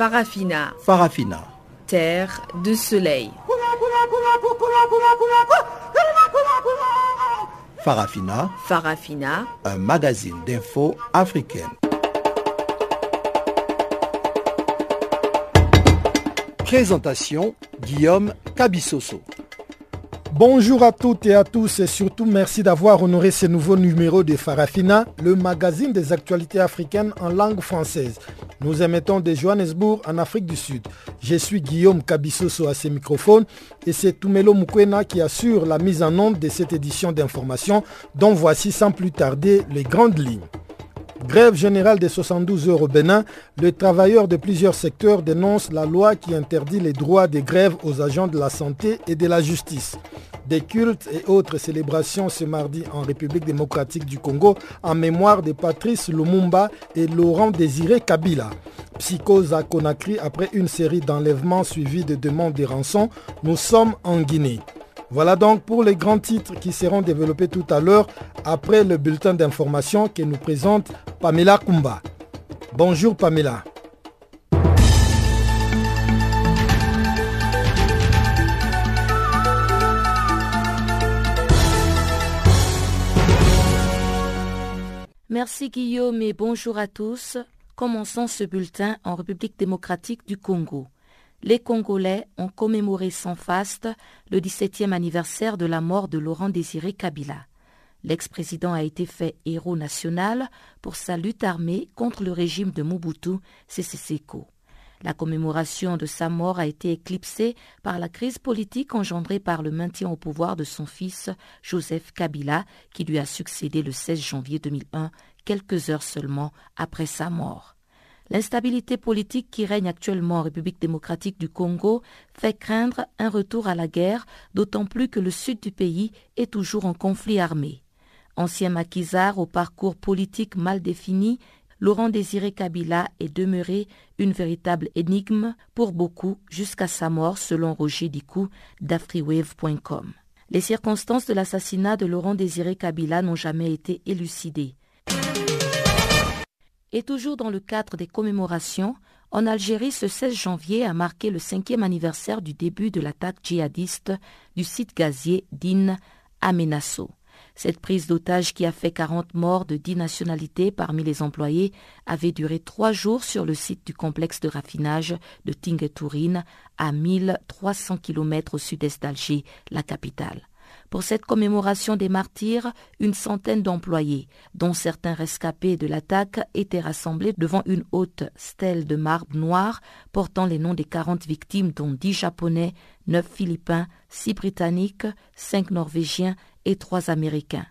Farafina. Farafina. Terre de soleil. Farafina. Farafina. Un magazine d'infos africaine. Présentation Guillaume Cabissoso. Bonjour à toutes et à tous et surtout merci d'avoir honoré ce nouveau numéro de Farafina, le magazine des actualités africaines en langue française. Nous émettons de Johannesburg en Afrique du Sud. Je suis Guillaume Cabissoso à ces microphones et c'est Tumelo Mukwena qui assure la mise en onde de cette édition d'information dont voici sans plus tarder les grandes lignes. Grève générale des 72 heures au Bénin, les travailleurs de plusieurs secteurs dénoncent la loi qui interdit les droits des grèves aux agents de la santé et de la justice. Des cultes et autres célébrations ce mardi en République démocratique du Congo en mémoire de Patrice Lumumba et Laurent Désiré Kabila. Psychose à Conakry après une série d'enlèvements suivis de demandes de rançon. Nous sommes en Guinée. Voilà donc pour les grands titres qui seront développés tout à l'heure après le bulletin d'information que nous présente Pamela Kumba. Bonjour Pamela. Merci Guillaume et bonjour à tous. Commençons ce bulletin en République démocratique du Congo les Congolais ont commémoré sans faste le 17e anniversaire de la mort de Laurent Désiré Kabila. L'ex-président a été fait héros national pour sa lutte armée contre le régime de Mobutu Sese Seko. La commémoration de sa mort a été éclipsée par la crise politique engendrée par le maintien au pouvoir de son fils Joseph Kabila, qui lui a succédé le 16 janvier 2001, quelques heures seulement après sa mort. L'instabilité politique qui règne actuellement en République démocratique du Congo fait craindre un retour à la guerre, d'autant plus que le sud du pays est toujours en conflit armé. Ancien maquisard au parcours politique mal défini, Laurent Désiré Kabila est demeuré une véritable énigme pour beaucoup jusqu'à sa mort selon Roger Dicou d'AfriWave.com. Les circonstances de l'assassinat de Laurent Désiré Kabila n'ont jamais été élucidées. Et toujours dans le cadre des commémorations, en Algérie, ce 16 janvier a marqué le cinquième anniversaire du début de l'attaque djihadiste du site gazier d'In Amenasso. Cette prise d'otage qui a fait 40 morts de 10 nationalités parmi les employés avait duré trois jours sur le site du complexe de raffinage de Tinguetourine à 1300 km au sud-est d'Alger, la capitale. Pour cette commémoration des martyrs, une centaine d'employés, dont certains rescapés de l'attaque, étaient rassemblés devant une haute stèle de marbre noir portant les noms des 40 victimes, dont 10 Japonais, 9 Philippins, 6 Britanniques, 5 Norvégiens et 3 Américains.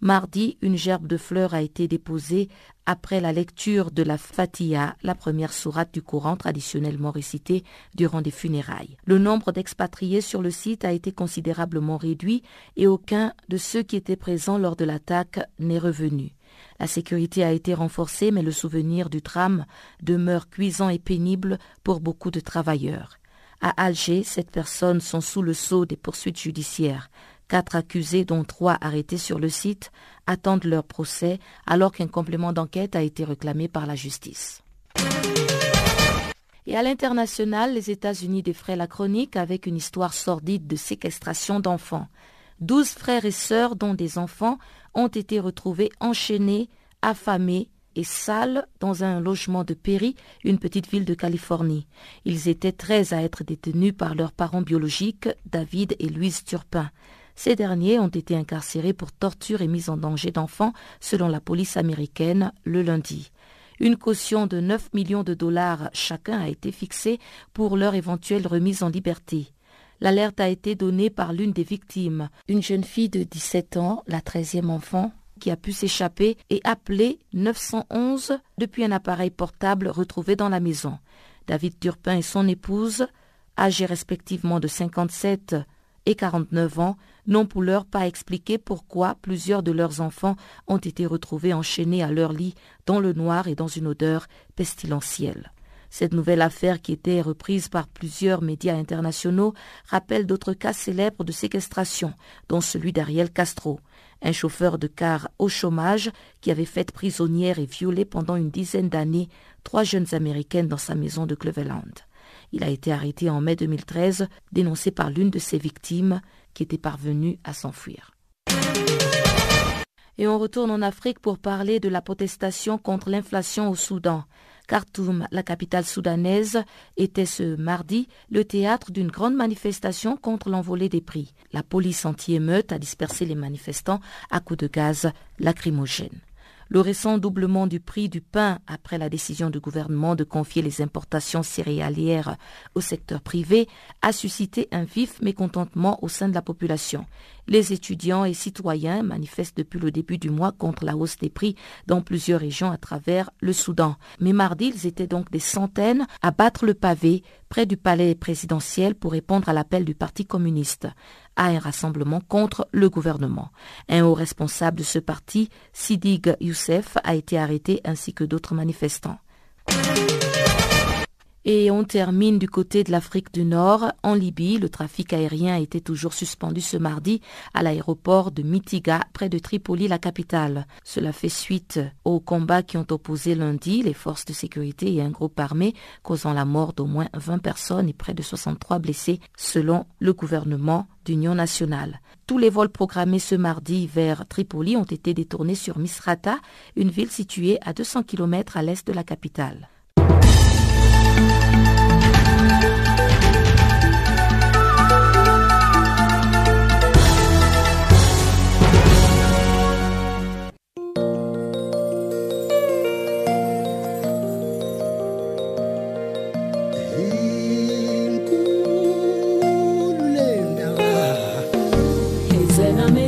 Mardi, une gerbe de fleurs a été déposée après la lecture de la Fatiha, la première sourate du Coran traditionnellement récitée durant des funérailles. Le nombre d'expatriés sur le site a été considérablement réduit et aucun de ceux qui étaient présents lors de l'attaque n'est revenu. La sécurité a été renforcée, mais le souvenir du drame demeure cuisant et pénible pour beaucoup de travailleurs. À Alger, sept personnes sont sous le sceau des poursuites judiciaires. Quatre accusés, dont trois arrêtés sur le site, attendent leur procès alors qu'un complément d'enquête a été réclamé par la justice. Et à l'international, les États-Unis défraient la chronique avec une histoire sordide de séquestration d'enfants. Douze frères et sœurs, dont des enfants, ont été retrouvés enchaînés, affamés et sales dans un logement de Perry, une petite ville de Californie. Ils étaient treize à être détenus par leurs parents biologiques, David et Louise Turpin. Ces derniers ont été incarcérés pour torture et mise en danger d'enfants, selon la police américaine, le lundi. Une caution de 9 millions de dollars chacun a été fixée pour leur éventuelle remise en liberté. L'alerte a été donnée par l'une des victimes, une jeune fille de 17 ans, la treizième enfant, qui a pu s'échapper et appeler 911 depuis un appareil portable retrouvé dans la maison. David Turpin et son épouse, âgés respectivement de 57 et 49 ans, n'ont pour l'heure pas expliqué pourquoi plusieurs de leurs enfants ont été retrouvés enchaînés à leur lit dans le noir et dans une odeur pestilentielle. Cette nouvelle affaire, qui était reprise par plusieurs médias internationaux, rappelle d'autres cas célèbres de séquestration, dont celui d'Ariel Castro, un chauffeur de car au chômage qui avait fait prisonnière et violé pendant une dizaine d'années trois jeunes américaines dans sa maison de Cleveland. Il a été arrêté en mai 2013, dénoncé par l'une de ses victimes qui était parvenue à s'enfuir. Et on retourne en Afrique pour parler de la protestation contre l'inflation au Soudan. Khartoum, la capitale soudanaise, était ce mardi le théâtre d'une grande manifestation contre l'envolée des prix. La police anti-émeute a dispersé les manifestants à coups de gaz lacrymogène. Le récent doublement du prix du pain après la décision du gouvernement de confier les importations céréalières au secteur privé a suscité un vif mécontentement au sein de la population. Les étudiants et citoyens manifestent depuis le début du mois contre la hausse des prix dans plusieurs régions à travers le Soudan. Mais mardi, ils étaient donc des centaines à battre le pavé près du palais présidentiel pour répondre à l'appel du Parti communiste à un rassemblement contre le gouvernement. Un haut responsable de ce parti, Sidig Youssef, a été arrêté ainsi que d'autres manifestants. Et on termine du côté de l'Afrique du Nord. En Libye, le trafic aérien était toujours suspendu ce mardi à l'aéroport de Mitiga, près de Tripoli, la capitale. Cela fait suite aux combats qui ont opposé lundi les forces de sécurité et un groupe armé, causant la mort d'au moins 20 personnes et près de 63 blessés, selon le gouvernement d'Union nationale. Tous les vols programmés ce mardi vers Tripoli ont été détournés sur Misrata, une ville située à 200 km à l'est de la capitale.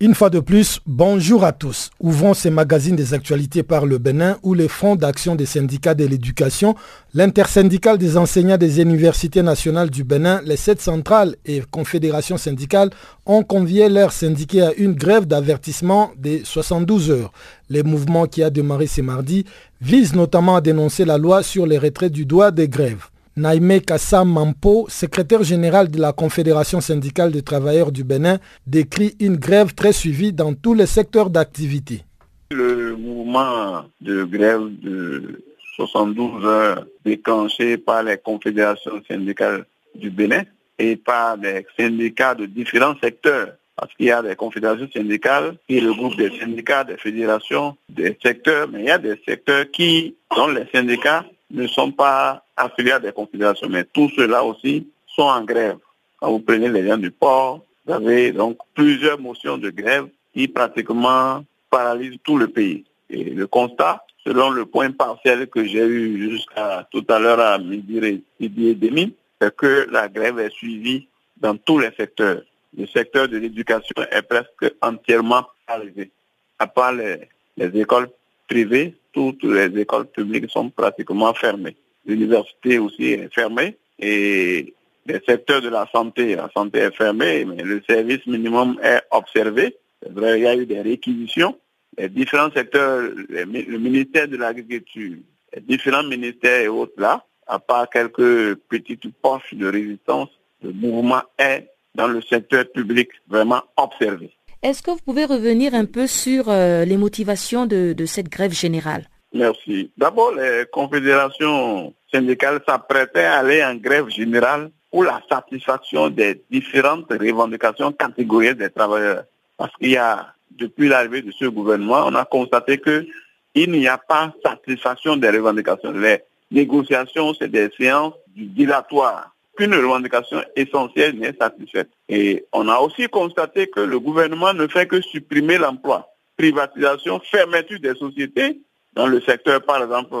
Une fois de plus, bonjour à tous. Ouvrons ces magazines des actualités par le Bénin où les fonds d'action des syndicats de l'éducation, l'intersyndicale des enseignants des universités nationales du Bénin, les sept centrales et confédérations syndicales ont convié leurs syndiqués à une grève d'avertissement des 72 heures. Les mouvements qui a démarré ce mardi visent notamment à dénoncer la loi sur les retraits du droit des grèves. Naime Kassa Mampo, secrétaire général de la Confédération syndicale des travailleurs du Bénin, décrit une grève très suivie dans tous les secteurs d'activité. Le mouvement de grève de 72 heures déclenché par les confédérations syndicales du Bénin et par des syndicats de différents secteurs. Parce qu'il y a des confédérations syndicales qui regroupent des syndicats, des fédérations, des secteurs, mais il y a des secteurs qui, dont les syndicats, ne sont pas affiliés à des confédérations, mais tous ceux-là aussi sont en grève. Quand vous prenez les gens du port, vous avez donc plusieurs motions de grève qui pratiquement paralysent tout le pays. Et le constat, selon le point partiel que j'ai eu jusqu'à tout à l'heure à midi, et demi, c'est que la grève est suivie dans tous les secteurs. Le secteur de l'éducation est presque entièrement paralysé. À part les écoles privées, toutes les écoles publiques sont pratiquement fermées. L'université aussi est fermée et les secteurs de la santé, la santé est fermée, mais le service minimum est observé. Il y a eu des réquisitions. Les différents secteurs, le ministère de l'Agriculture, les différents ministères et autres là, à part quelques petites poches de résistance, le mouvement est dans le secteur public vraiment observé. Est-ce que vous pouvez revenir un peu sur euh, les motivations de, cette grève générale? Merci. D'abord, les confédérations syndicales s'apprêtaient à aller en grève générale pour la satisfaction des différentes revendications catégorielles des travailleurs. Parce qu'il y a, depuis l'arrivée de ce gouvernement, on a constaté qu'il n'y a pas satisfaction des revendications. Les négociations, c'est des séances dilatoires. qu'une revendication essentielle n'est satisfaite. Et on a aussi constaté que le gouvernement ne fait que supprimer l'emploi. Privatisation, fermeture des sociétés dans le secteur, par exemple,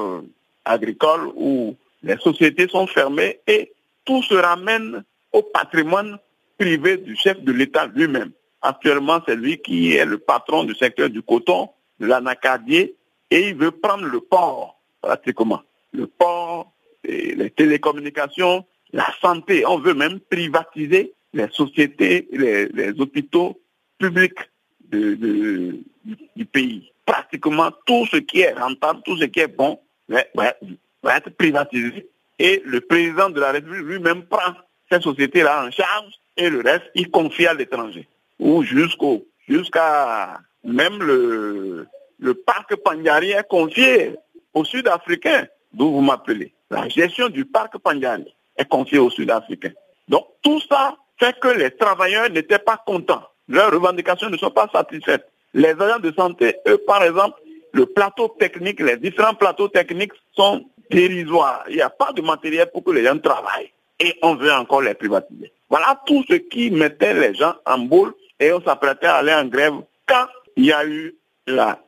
agricole, où les sociétés sont fermées et tout se ramène au patrimoine privé du chef de l'État lui-même. Actuellement, c'est lui qui est le patron du secteur du coton, de l'anacadier, et il veut prendre le port, pratiquement. Le port, les télécommunications, la santé. On veut même privatiser les sociétés, les, hôpitaux publics du pays. Pratiquement tout ce qui est rentable, tout ce qui est bon, va être privatisé. Et le président de la République lui-même prend ces sociétés-là en charge et le reste, il confie à l'étranger. Ou jusqu'au, jusqu'à même le, le parc Pandjari est confié aux Sud-Africains, d'où vous m'appelez. La gestion du parc Pandjari est confiée aux Sud-Africains. Donc tout ça fait que les travailleurs n'étaient pas contents. Leurs revendications ne sont pas satisfaites. Les agents de santé, eux, par exemple, le plateau technique, les différents plateaux techniques sont dérisoires. Il n'y a pas de matériel pour que les gens travaillent. Et on veut encore les privatiser. Voilà tout ce qui mettait les gens en boule et on s'apprêtait à aller en grève quand il y a eu la,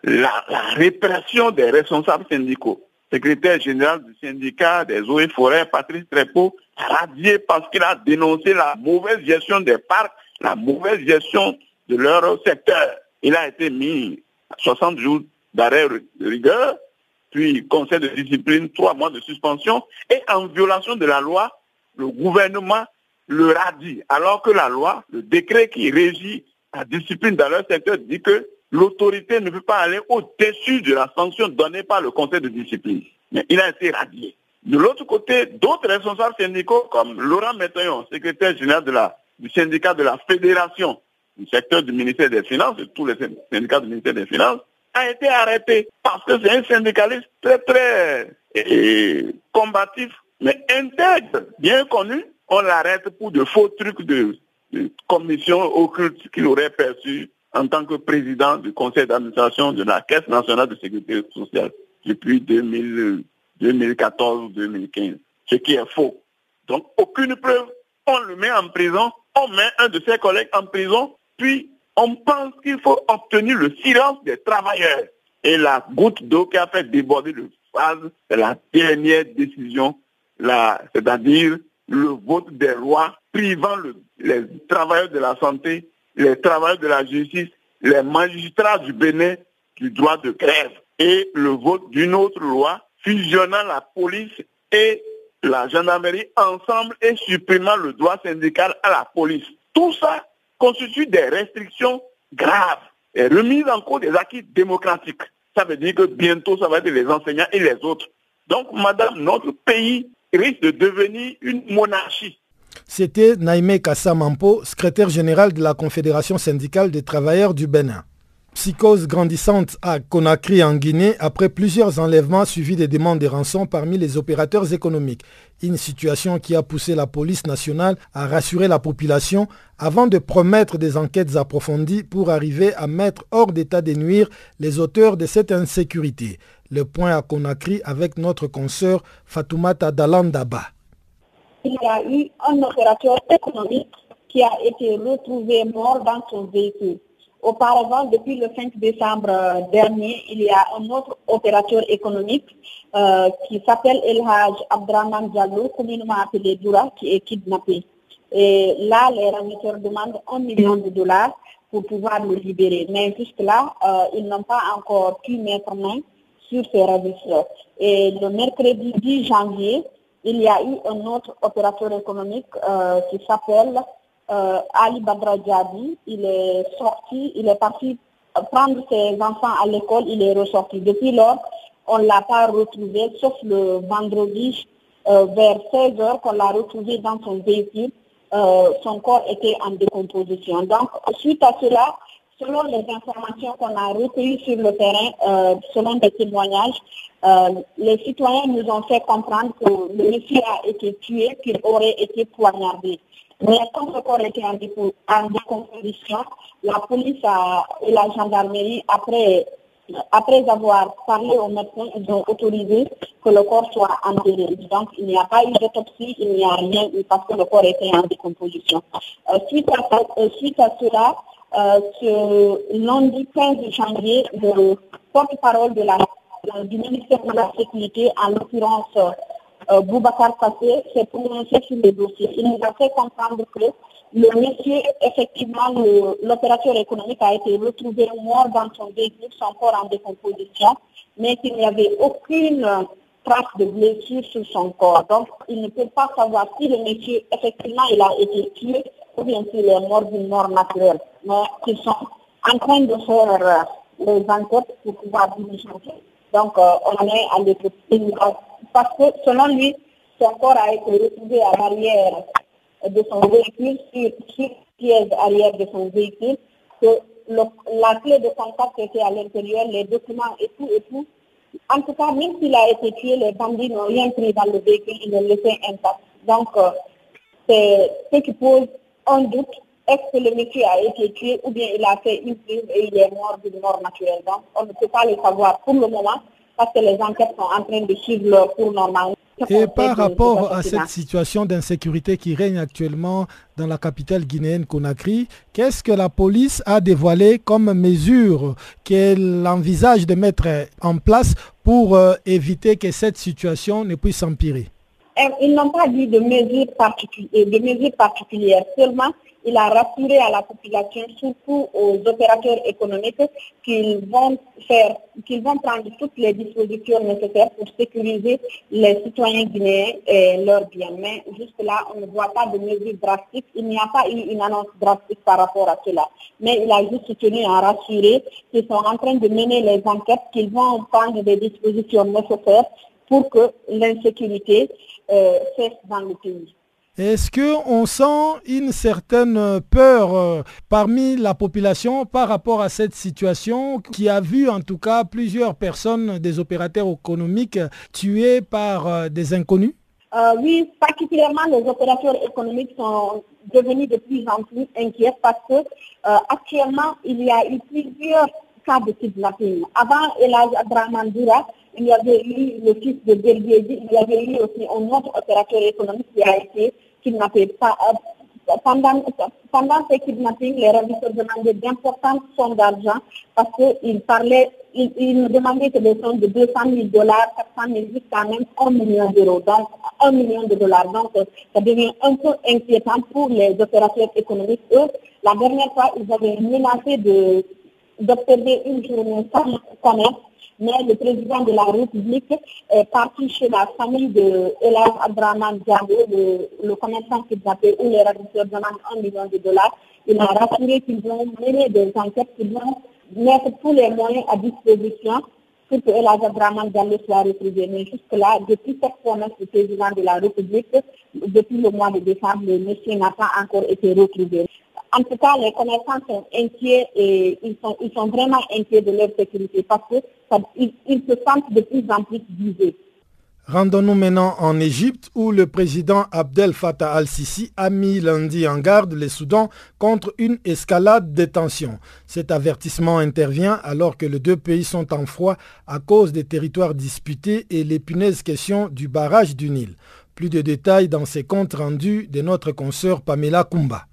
répression des responsables syndicaux. Secrétaire général du syndicat des eaux et forêts, Patrice Trépeau, radié parce qu'il a dénoncé la mauvaise gestion des parcs, la mauvaise gestion de leur secteur. Il a été mis 60 jours d'arrêt de rigueur, puis conseil de discipline, trois mois de suspension, et en violation de la loi, le gouvernement le radie, alors que la loi, le décret qui régit la discipline dans leur secteur dit que l'autorité ne peut pas aller au-dessus de la sanction donnée par le conseil de discipline. Mais il a été radié. De l'autre côté, d'autres responsables syndicaux comme Laurent Métaillon, secrétaire général du syndicat de la fédération secteur du ministère des Finances, et tous les syndicats du ministère des Finances, a été arrêté parce que c'est un syndicaliste très très combatif, mais intègre, bien connu. On l'arrête pour de faux trucs de, commission occulte qu'il aurait perçu en tant que président du conseil d'administration de la Caisse nationale de sécurité sociale depuis 2014-2015, ce qui est faux. Donc aucune preuve, on le met en prison, on met un de ses collègues en prison, puis on pense qu'il faut obtenir le silence des travailleurs. Et la goutte d'eau qui a fait déborder le phase, c'est la dernière décision, c'est-à-dire le vote des lois privant les travailleurs de la santé, les travailleurs de la justice, les magistrats du Bénin du droit de grève et le vote d'une autre loi fusionnant la police et la gendarmerie ensemble et supprimant le droit syndical à la police. Tout ça constitue des restrictions graves et remise en cause des acquis démocratiques. Ça veut dire que bientôt, ça va être les enseignants et les autres. Donc, madame, notre pays risque de devenir une monarchie. C'était Naïmé Kassamampo, secrétaire général de la Confédération syndicale des travailleurs du Bénin. Psychose grandissante à Conakry en Guinée après plusieurs enlèvements suivis des demandes de rançon parmi les opérateurs économiques. Une situation qui a poussé la police nationale à rassurer la population avant de promettre des enquêtes approfondies pour arriver à mettre hors d'état de nuire les auteurs de cette insécurité. Le point à Conakry avec notre consoeur Fatoumata Dalandaba. Il y a eu un opérateur économique qui a été retrouvé mort dans son véhicule. Auparavant, depuis le 5 décembre euh, dernier, il y a un autre opérateur économique euh, qui s'appelle El Haj Abdraman Diallo, communément appelé Dura, qui est kidnappé. Et là, les remetteurs demandent un million de dollars pour pouvoir le libérer. Mais jusque-là, euh, ils n'ont pas encore pu mettre main sur ces ravisseurs. Et le mercredi 10 janvier, il y a eu un autre opérateur économique qui s'appelle euh, Ali Badra Djabi, il est sorti, il est parti prendre ses enfants à l'école, il est ressorti. Depuis lors, on ne l'a pas retrouvé, sauf le vendredi euh, vers 16 heures qu'on l'a retrouvé dans son véhicule. Euh, son corps était en décomposition. Donc, suite à cela, selon les informations qu'on a recueillies sur le terrain, selon des témoignages, les citoyens nous ont fait comprendre que le monsieur a été tué, qu'il aurait été poignardé. Mais comme le corps était en, décomposition, la police et la gendarmerie, après après avoir parlé aux médecins, ils ont autorisé que le corps soit enterré. Donc, il n'y a pas eu d'autopsie, il n'y a rien eu parce que le corps était en décomposition. Euh, suite, à, euh, suite, à, cela, euh, ce lundi 15 janvier, le porte-parole de la, du ministère de la Sécurité, en l'occurrence euh, Boubacar Kassé, s'est prononcé sur le dossier. Il nous a fait comprendre que le monsieur, effectivement, l'opérateur économique a été retrouvé mort dans son véhicule, son corps en décomposition, mais qu'il n'y avait aucune trace de blessure sur son corps. Donc, il ne peut pas savoir si le monsieur, effectivement, il a été tué ou bien s'il est mort d'une mort naturelle. Mais ils sont en train de faire euh, les enquêtes pour pouvoir diligenter. Donc, euh, on est à l'écoute. Parce que, selon lui, son corps a été retrouvé à l'arrière de son véhicule, sur, sur pièce arrière de son véhicule, que la clé de contact était à l'intérieur, les documents et tout et tout. En tout cas, même s'il a été tué, les bandits n'ont rien pris dans le véhicule, ils l'ont laissé intact. Donc, euh, c'est ce qui pose un doute. Est-ce que le monsieur a été tué ou bien il a fait une prise et il est mort d'une mort naturelle? Donc, on ne peut pas le savoir pour le moment parce que les enquêtes sont en train de suivre leur cours normal. Et par rapport à cette situation d'insécurité qui règne actuellement dans la capitale guinéenne Conakry, qu'est-ce que la police a dévoilé comme mesure qu'elle envisage de mettre en place pour euh, éviter que cette situation ne puisse empirer euh, Ils n'ont pas dit de mesures, particulières, de mesures particulières, seulement il a rassuré à la population, surtout aux opérateurs économiques, qu'ils vont faire, qu'ils vont prendre toutes les dispositions nécessaires pour sécuriser les citoyens guinéens et leurs biens. Mais jusque-là, on ne voit pas de mesures drastiques. Il n'y a pas eu une annonce drastique par rapport à cela. Mais il a juste tenu à rassurer qu'ils sont en train de mener les enquêtes, qu'ils vont prendre des dispositions nécessaires pour que l'insécurité euh, cesse dans le pays. Est-ce qu'on sent une certaine peur euh, parmi la population par rapport à cette situation qui a vu en tout cas plusieurs personnes, des opérateurs économiques, tués par euh, des inconnus? Euh, Oui, particulièrement les opérateurs économiques sont devenus de plus en plus inquiets parce que actuellement il y a eu plusieurs cas de kidnapping. Avant Elage Abramandura, il y avait eu le fils de Belgier, il y avait eu aussi un autre opérateur économique qui a été Euh, pendant, ces kidnappings, les ravisseurs demandaient d'importantes sommes d'argent parce qu'ils parlaient, ils, nous demandaient que des sommes de 200 000 dollars, 400 000 jusqu'à même 1 million d'euros, donc 1 million de dollars. Donc ça devient un peu inquiétant pour les opérateurs économiques. Eux, la dernière fois, ils avaient menacé d'observer une journée sans commerce mais le président de la République est parti chez la famille de Elas Abraman Diallo, le, commerçant kidnappé où les ravisseurs demandent un million de dollars. Il a rassuré qu'ils vont mener des enquêtes, qu'ils vont mettre tous les moyens à disposition pour que Elas Abraman Diallo soit retrouvé. Mais jusque-là, depuis cette promesse du président de la République, depuis le mois de décembre, le monsieur n'a pas encore été retrouvé. En tout cas, les commerçants sont inquiets et ils sont, ils vraiment inquiets de leur sécurité parce qu'ils se sentent de plus en plus visés. Rendons-nous maintenant en Égypte où le président Abdel Fattah al-Sisi a mis lundi en garde les Soudans contre une escalade des tensions. Cet avertissement intervient alors que les deux pays sont en froid à cause des territoires disputés et l'épineuse question du barrage du Nil. Plus de détails dans ces comptes rendus de notre consoeur Pamela Kumba.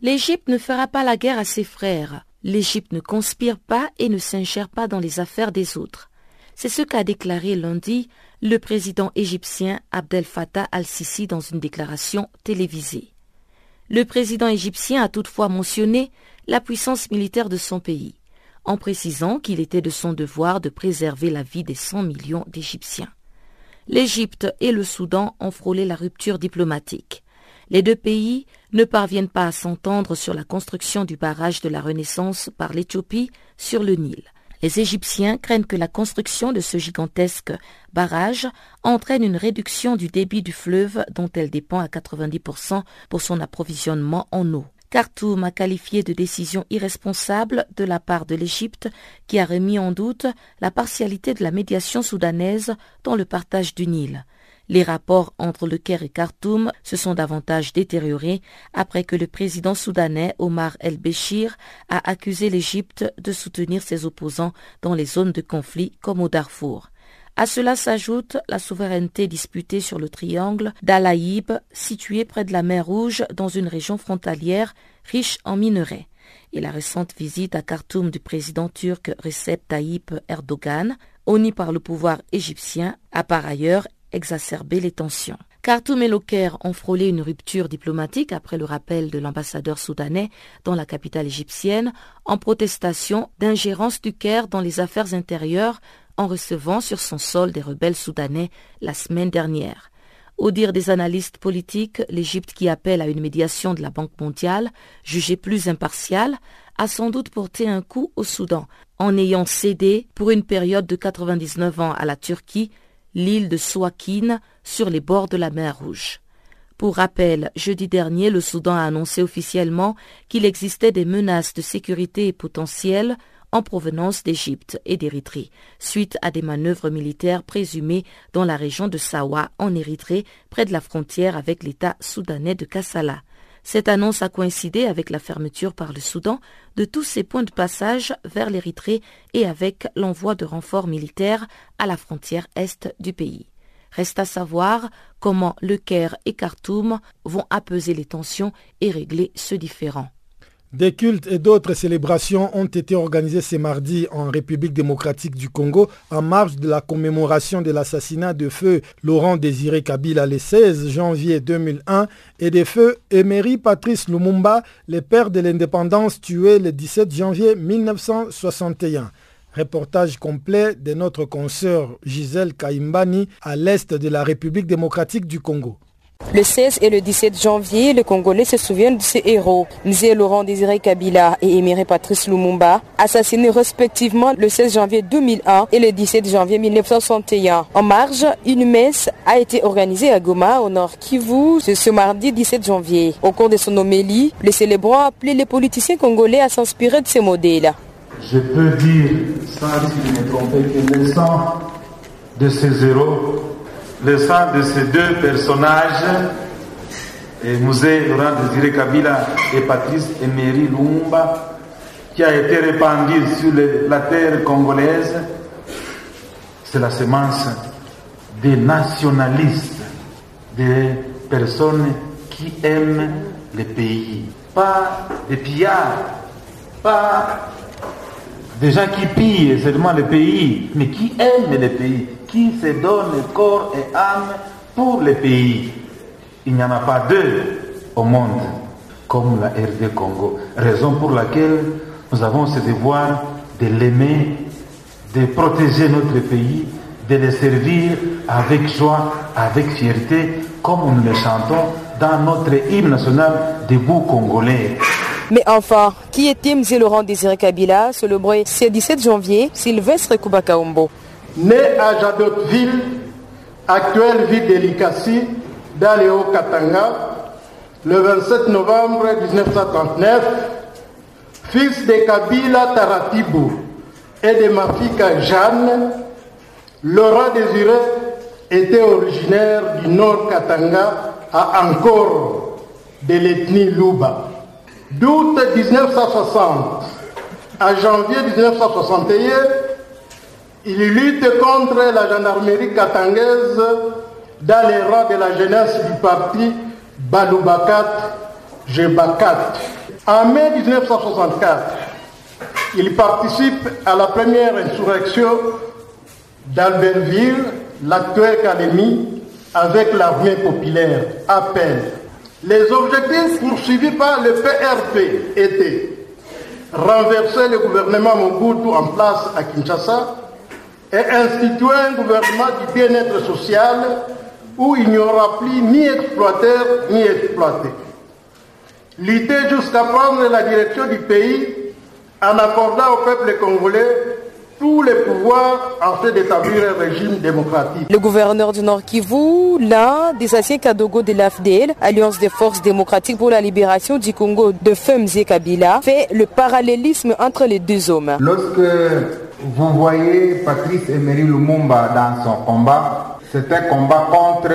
L'Égypte ne fera pas la guerre à ses frères. L'Égypte ne conspire pas et ne s'ingère pas dans les affaires des autres. C'est ce qu'a déclaré lundi le président égyptien Abdel Fattah al-Sisi dans une déclaration télévisée. Le président égyptien a toutefois mentionné la puissance militaire de son pays, en précisant qu'il était de son devoir de préserver la vie des 100 millions d'Égyptiens. L'Égypte et le Soudan ont frôlé la rupture diplomatique. Les deux pays ne parviennent pas à s'entendre sur la construction du barrage de la Renaissance par l'Éthiopie sur le Nil. Les Égyptiens craignent que la construction de ce gigantesque barrage entraîne une réduction du débit du fleuve dont elle dépend à 90% pour son approvisionnement en eau. Khartoum a qualifié de décision irresponsable de la part de l'Égypte qui a remis en doute la partialité de la médiation soudanaise dans le partage du Nil. Les rapports entre le Caire et Khartoum se sont davantage détériorés après que le président soudanais Omar el-Béchir a accusé l'Égypte de soutenir ses opposants dans les zones de conflit comme au Darfour. À cela s'ajoute la souveraineté disputée sur le triangle d'Alaïb, situé près de la mer Rouge dans une région frontalière riche en minerais. Et la récente visite à Khartoum du président turc Recep Tayyip Erdogan, honni par le pouvoir égyptien, a par ailleurs exacerber les tensions. Khartoum et le Caire ont frôlé une rupture diplomatique après le rappel de l'ambassadeur soudanais dans la capitale égyptienne en protestation d'ingérence du Caire dans les affaires intérieures en recevant sur son sol des rebelles soudanais la semaine dernière. Au dire des analystes politiques, l'Égypte qui appelle à une médiation de la Banque mondiale, jugée plus impartiale, a sans doute porté un coup au Soudan, en ayant cédé pour une période de 99 ans à la Turquie l'île de Souakin sur les bords de la mer Rouge. Pour rappel, jeudi dernier, le Soudan a annoncé officiellement qu'il existait des menaces de sécurité potentielles en provenance d'Égypte et d'Érythrée, suite à des manœuvres militaires présumées dans la région de Sawa en Érythrée, près de la frontière avec l'État soudanais de Kassala. Cette annonce a coïncidé avec la fermeture par le Soudan de tous ses points de passage vers l'Érythrée et avec l'envoi de renforts militaires à la frontière est du pays. Reste à savoir comment le Caire et Khartoum vont apaiser les tensions et régler ce différend. Des cultes et d'autres célébrations ont été organisés ce mardi en République démocratique du Congo en marge de la commémoration de l'assassinat de feu Laurent Désiré Kabila le 16 janvier 2001 et de feu Emery Patrice Lumumba, le père de l'indépendance tué le 17 janvier 1961. Reportage complet de notre consoeur Gisèle Kaimbani à l'est de la République démocratique du Congo. Le 16 et le 17 janvier, les Congolais se souviennent de ces héros. Nzé Laurent Désiré Kabila et Émiré Patrice Lumumba, assassinés respectivement le 16 janvier 2001 et le 17 janvier 1961. En marge, une messe a été organisée à Goma, au nord Kivu, ce mardi 17 janvier. Au cours de son homélie, les célébrants appelaient les politiciens congolais à s'inspirer de ces modèles. Je peux dire, sans risque me tromper, que le sang de ces héros le sang de ces deux personnages, et Musée Laurent Désiré Kabila et Patrice Emery Lumumba, qui a été répandu sur la terre congolaise, c'est la semence des nationalistes, des personnes qui aiment le pays. Pas des pillards, pas des gens qui pillent seulement le pays, mais qui aiment le pays, qui se donnent corps et âme pour le pays? Il n'y en a pas deux au monde comme la RD Congo. Raison pour laquelle nous avons ce devoir de l'aimer, de protéger notre pays, de le servir avec joie, avec fierté, comme nous le chantons dans notre hymne national debout congolais. Mais enfin, qui est Mzé Laurent Désiré Kabila, célébré ce 17 janvier, Sylvestre Kubakaombo Né à Jadotville, actuelle ville d'Elikassi, dans les Hauts-Katanga, le 27 novembre 1939, fils de Kabila Taratibu et de ma fille Jeanne, Laurent Désiré était originaire du Nord Katanga à Ankoro, de l'ethnie Luba. D'août 1960 à janvier 1961, il lutte contre la gendarmerie katangaise dans les rangs de la jeunesse du parti Baloubakat Jebakat. En mai 1964, il participe à la première insurrection d'Albertville, l'actuelle académie, avec l'armée populaire, appel. Les objectifs poursuivis par le PRP étaient renverser le gouvernement Mobutu en place à Kinshasa et instituer un gouvernement du bien-être social où il n'y aura plus ni exploiteur ni exploité. Lutter jusqu'à prendre la direction du pays en accordant au peuple congolais tous les pouvoirs fait d'établir un régime démocratique. Le gouverneur du Nord Kivu, l'un des anciens Kadogo de l'AFDL, Alliance des forces démocratiques pour la libération du Congo de Femze Kabila, fait le parallélisme entre les deux hommes. Lorsque vous voyez Patrice Emery Lumumba dans son combat, c'est un combat contre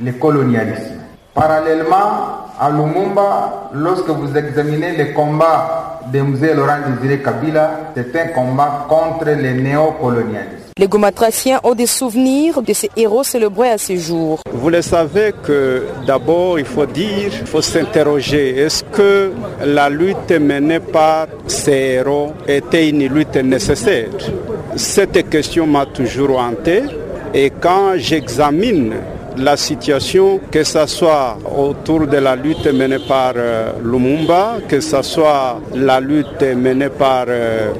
le colonialisme. Parallèlement à Lumumba, lorsque vous examinez les combats de Mzee Laurent Désiré Kabila, c'est un combat contre le néocolonialisme. Les gomatraciens ont des souvenirs de ces héros célébrés à ce jour. Vous le savez que d'abord il faut dire, il faut s'interroger, est-ce que la lutte menée par ces héros était une lutte nécessaire? Cette question m'a toujours hanté et quand j'examine la situation, que ce soit autour de la lutte menée par euh, Lumumba, que ce soit la lutte menée par euh,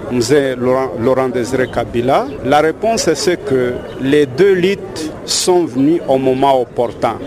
Laurent, Laurent Désiré Kabila. La réponse c'est que les deux luttes sont venues au moment opportun.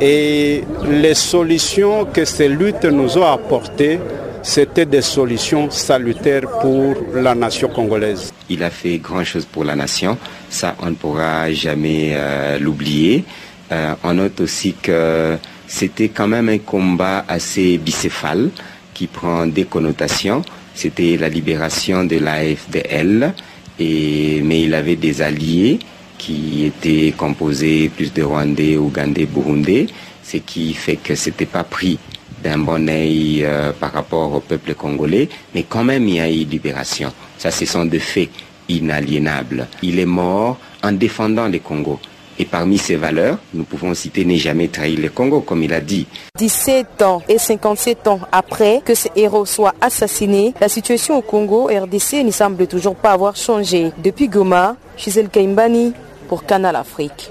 Et les solutions que ces luttes nous ont apportées, c'était des solutions salutaires pour la nation congolaise. Il a fait grand chose pour la nation, ça on ne pourra jamais euh, l'oublier. Euh, on note aussi que c'était quand même un combat assez bicéphale qui prend des connotations. C'était la libération de l'AFDL, mais il avait des alliés qui étaient composés plus de Rwandais, Ougandais, Burundais, ce qui fait que c'était pas pris d'un bon œil euh, par rapport au peuple congolais, mais quand même il y a eu libération. Ça, ce sont des faits inaliénables. Il est mort en défendant les Congos. Et parmi ces valeurs, nous pouvons citer n'est jamais trahir le Congo, comme il a dit. 17 ans et 57 ans après que ces héros soient assassinés, la situation au Congo RDC ne semble toujours pas avoir changé. Depuis Goma, Gisèle Kaimbani pour Canal Afrique.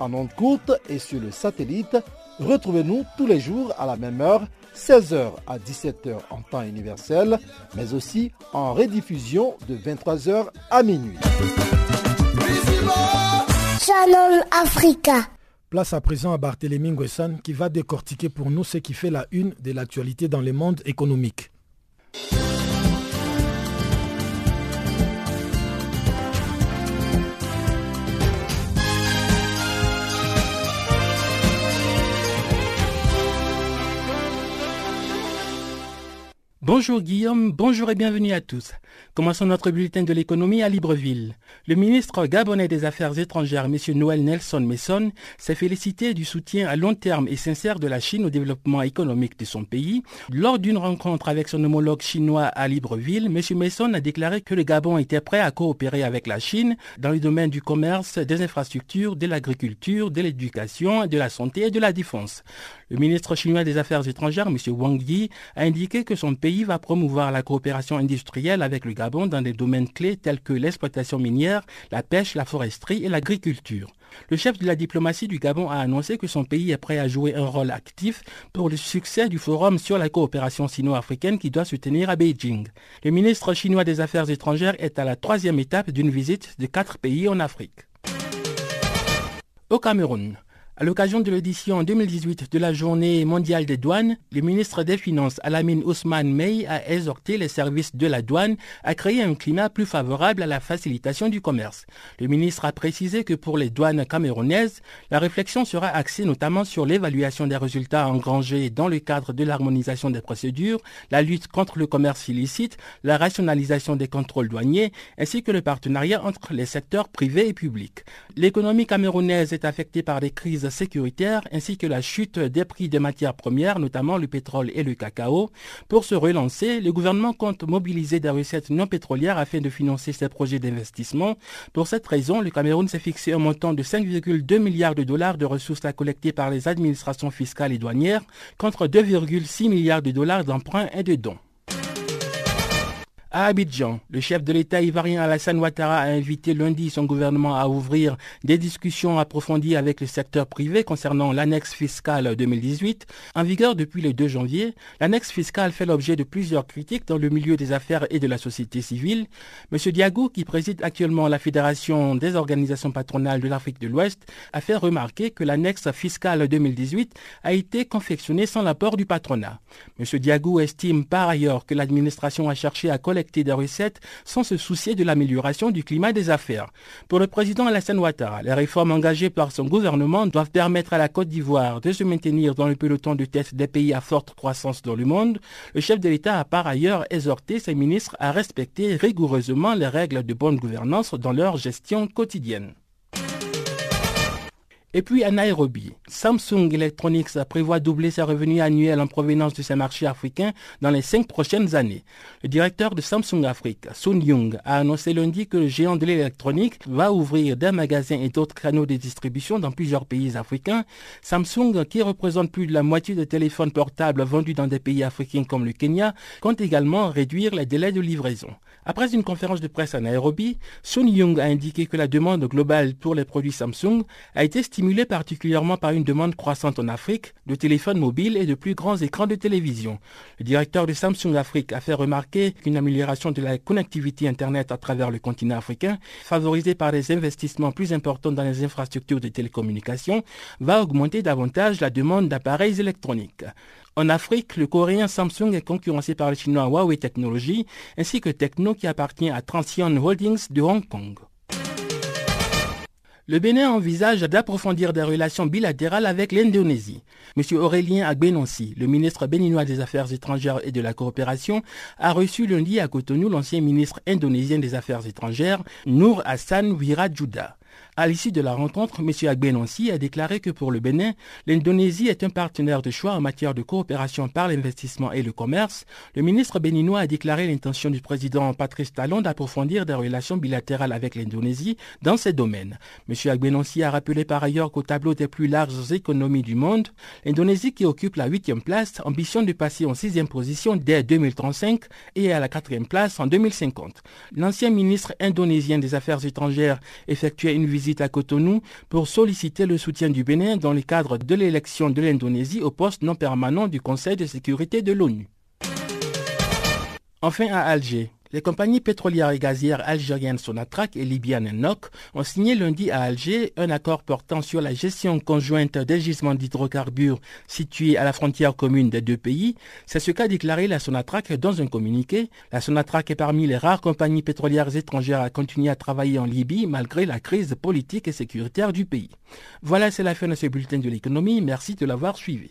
En ondes courtes et sur le satellite, retrouvez-nous tous les jours à la même heure 16h à 17h en temps universel, mais aussi en rediffusion de 23h à minuit. Channel Africa. Place à présent à Barthélémy Nguessan qui va décortiquer pour nous ce qui fait la une de l'actualité dans le monde économique. Bonjour Guillaume, bonjour et bienvenue à tous. Commençons notre bulletin de l'économie à Libreville. Le ministre gabonais des Affaires étrangères, M. Noël Nelson Messon, s'est félicité du soutien à long terme et sincère de la Chine au développement économique de son pays. Lors d'une rencontre avec son homologue chinois à Libreville, M. Messon a déclaré que le Gabon était prêt à coopérer avec la Chine dans les domaines du commerce, des infrastructures, de l'agriculture, de l'éducation, de la santé et de la défense. Le ministre chinois des Affaires étrangères, M. Wang Yi, a indiqué que son pays va promouvoir la coopération industrielle avec le Gabon dans des domaines clés tels que l'exploitation minière, la pêche, la foresterie et l'agriculture. Le chef de la diplomatie du Gabon a annoncé que son pays est prêt à jouer un rôle actif pour le succès du forum sur la coopération sino-africaine qui doit se tenir à Beijing. Le ministre chinois des Affaires étrangères est à la troisième étape d'une visite de quatre pays en Afrique. Au Cameroun, à l'occasion de l'édition 2018 de la Journée mondiale des douanes, le ministre des Finances Alamine Ousmane Mey a exhorté les services de la douane à créer un climat plus favorable à la facilitation du commerce. Le ministre a précisé que pour les douanes camerounaises, la réflexion sera axée notamment sur l'évaluation des résultats engrangés dans le cadre de l'harmonisation des procédures, la lutte contre le commerce illicite, la rationalisation des contrôles douaniers, ainsi que le partenariat entre les secteurs privés et publics. L'économie camerounaise est affectée par des crises sécuritaire ainsi que la chute des prix des matières premières, notamment le pétrole et le cacao. Pour se relancer, le gouvernement compte mobiliser des recettes non pétrolières afin de financer ses projets d'investissement. Pour cette raison, le Cameroun s'est fixé un montant de 5,2 milliards de dollars de ressources à collecter par les administrations fiscales et douanières contre 2,6 milliards de dollars d'emprunts et de dons. À Abidjan, le chef de l'État ivoirien Alassane Ouattara a invité lundi son gouvernement à ouvrir des discussions approfondies avec le secteur privé concernant l'annexe fiscale 2018. En vigueur depuis le 2 janvier, l'annexe fiscale fait l'objet de plusieurs critiques dans le milieu des affaires et de la société civile. M. Diagou, qui préside actuellement la Fédération des organisations patronales de l'Afrique de l'Ouest, a fait remarquer que l'annexe fiscale 2018 a été confectionnée sans l'apport du patronat. M. Diagou estime par ailleurs que l'administration a cherché à collecter des recettes sans se soucier de l'amélioration du climat des affaires. Pour le président Alassane Ouattara, les réformes engagées par son gouvernement doivent permettre à la Côte d'Ivoire de se maintenir dans le peloton de tête des pays à forte croissance dans le monde. Le chef de l'État a par ailleurs exhorté ses ministres à respecter rigoureusement les règles de bonne gouvernance dans leur gestion quotidienne. Et puis à Nairobi, Samsung Electronics prévoit doubler ses revenus annuels en provenance de ses marchés africains dans les cinq prochaines années. Le directeur de Samsung Afrique, Sun Young, a annoncé lundi que le géant de l'électronique va ouvrir des magasins et d'autres canaux de distribution dans plusieurs pays africains. Samsung, qui représente plus de la moitié des téléphones portables vendus dans des pays africains comme le Kenya, compte également réduire les délais de livraison. Après une conférence de presse à Nairobi, Sun Young a indiqué que la demande globale pour les produits Samsung a été stimulée particulièrement par une demande croissante en Afrique de téléphones mobiles et de plus grands écrans de télévision. Le directeur de Samsung Afrique a fait remarquer qu'une amélioration de la connectivité Internet à travers le continent africain, favorisée par des investissements plus importants dans les infrastructures de télécommunications, va augmenter davantage la demande d'appareils électroniques. En Afrique, le coréen Samsung est concurrencé par le chinois Huawei Technology ainsi que Techno qui appartient à Transion Holdings de Hong Kong. Le Bénin envisage d'approfondir des relations bilatérales avec l'Indonésie. M. Aurélien Agbenonsi, le ministre béninois des Affaires étrangères et de la coopération, a reçu lundi à Cotonou l'ancien ministre indonésien des Affaires étrangères, Noor Hassan Wiradjuda. À l'issue de la rencontre, M. Agbenonsi a déclaré que pour le Bénin, l'Indonésie est un partenaire de choix en matière de coopération par l'investissement et le commerce. Le ministre béninois a déclaré l'intention du président Patrice Talon d'approfondir des relations bilatérales avec l'Indonésie dans ces domaines. M. Agbenonsi a rappelé par ailleurs qu'au tableau des plus larges économies du monde, l'Indonésie qui occupe la huitième place ambitionne de passer en sixième position dès 2035 et à la quatrième place en 2050. L'ancien ministre indonésien des Affaires étrangères effectuait une visite à Cotonou pour solliciter le soutien du Bénin dans le cadre de l'élection de l'Indonésie au poste non permanent du Conseil de sécurité de l'ONU. Enfin à Alger, les compagnies pétrolières et gazières algériennes Sonatrach et libyennes NOC ont signé lundi à Alger un accord portant sur la gestion conjointe des gisements d'hydrocarbures situés à la frontière commune des deux pays. C'est ce qu'a déclaré la Sonatrach dans un communiqué. La Sonatrach est parmi les rares compagnies pétrolières étrangères à continuer à travailler en Libye malgré la crise politique et sécuritaire du pays. Voilà, c'est la fin de ce bulletin de l'économie. Merci de l'avoir suivi.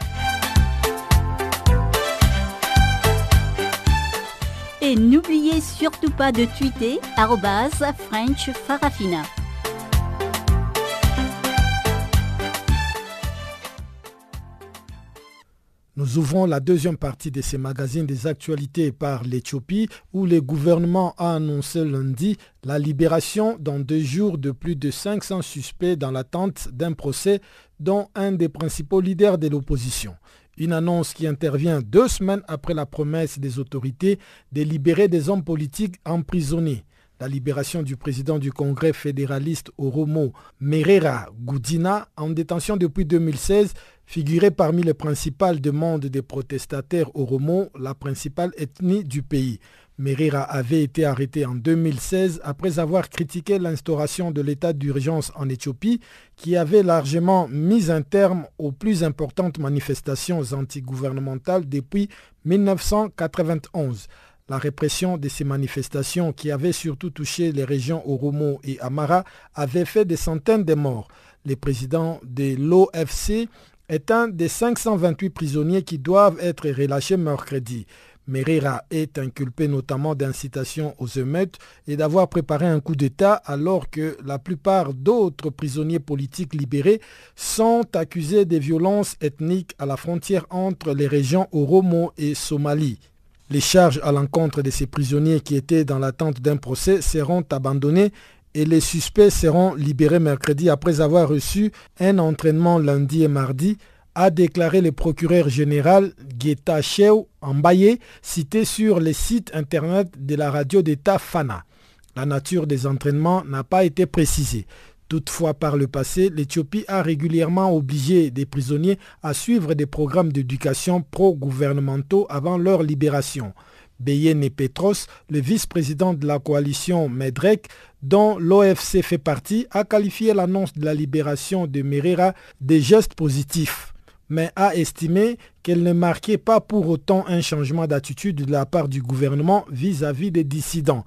Et n'oubliez surtout pas de tweeter French Farafina. Nous ouvrons la deuxième partie de ces magazines des actualités par l'Éthiopie où le gouvernement a annoncé lundi la libération dans deux jours de plus de 500 suspects dans l'attente d'un procès dont un des principaux leaders de l'opposition. Une annonce qui intervient deux semaines après la promesse des autorités de libérer des hommes politiques emprisonnés. La libération du président du Congrès fédéraliste Oromo, Merera Goudina, en détention depuis 2016, figurait parmi les principales demandes des protestataires Oromo, la principale ethnie du pays. Merira avait été arrêté en 2016 après avoir critiqué l'instauration de l'état d'urgence en Éthiopie qui avait largement mis un terme aux plus importantes manifestations antigouvernementales depuis 1991. La répression de ces manifestations qui avaient surtout touché les régions Oromo et Amara avait fait des centaines de morts. Le président de l'OFC est un des 528 prisonniers qui doivent être relâchés mercredi. Merera est inculpé notamment d'incitation aux émeutes et d'avoir préparé un coup d'État alors que la plupart d'autres prisonniers politiques libérés sont accusés de violences ethniques à la frontière entre les régions Oromo et Somalie. Les charges à l'encontre de ces prisonniers qui étaient dans l'attente d'un procès seront abandonnées et les suspects seront libérés mercredi après avoir reçu un entraînement lundi et mardi a déclaré le procureur général Getachew Ambaye, cité sur les sites internet de la radio d'État Fana. La nature des entraînements n'a pas été précisée. Toutefois, par le passé, l'Éthiopie a régulièrement obligé des prisonniers à suivre des programmes d'éducation pro-gouvernementaux avant leur libération. Beyene Petros, le vice-président de la coalition MEDREC, dont l'OFC fait partie, a qualifié l'annonce de la libération de Merera de gestes positifs mais a estimé qu'elle ne marquait pas pour autant un changement d'attitude de la part du gouvernement vis-à-vis des dissidents.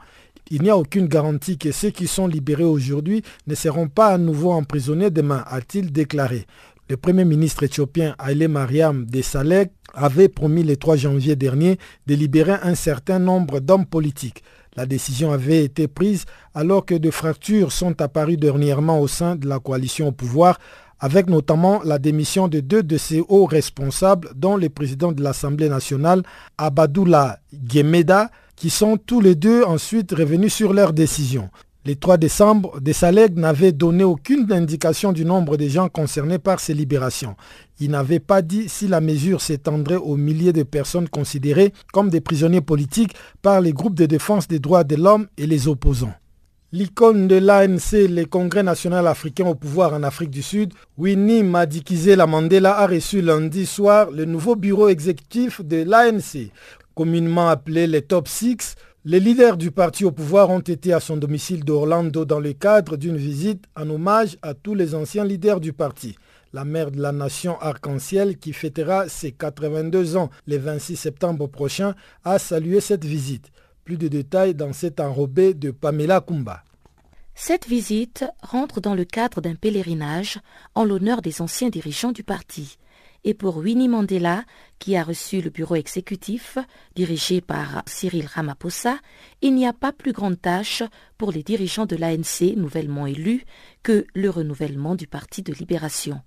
Il n'y a aucune garantie que ceux qui sont libérés aujourd'hui ne seront pas à nouveau emprisonnés demain, a-t-il déclaré. Le Premier ministre éthiopien Haile Mariam Desalegn avait promis le 3 janvier dernier de libérer un certain nombre d'hommes politiques. La décision avait été prise alors que des fractures sont apparues dernièrement au sein de la coalition au pouvoir avec notamment la démission de deux de ses hauts responsables, dont le président de l'Assemblée nationale, Abadoula Gemeda, qui sont tous les deux ensuite revenus sur leur décision. Le 3 décembre, Desalegn n'avait donné aucune indication du nombre de gens concernés par ces libérations. Il n'avait pas dit si la mesure s'étendrait aux milliers de personnes considérées comme des prisonniers politiques par les groupes de défense des droits de l'homme et les opposants. L'icône de l'ANC, le Congrès national africain au pouvoir en Afrique du Sud, Winnie Madikizela Mandela a reçu lundi soir le nouveau bureau exécutif de l'ANC. Communément appelé les Top Six, les leaders du parti au pouvoir ont été à son domicile d'Orlando dans le cadre d'une visite en hommage à tous les anciens leaders du parti. La mère de la nation arc-en-ciel, qui fêtera ses 82 ans le 26 septembre prochain, a salué cette visite. Plus de détails dans cet enrobé de Pamela Kumba. Cette visite rentre dans le cadre d'un pèlerinage en l'honneur des anciens dirigeants du parti. Et pour Winnie Mandela, qui a reçu le bureau exécutif dirigé par Cyril Ramaphosa, il n'y a pas plus grande tâche pour les dirigeants de l'ANC nouvellement élus que le renouvellement du Parti de libération.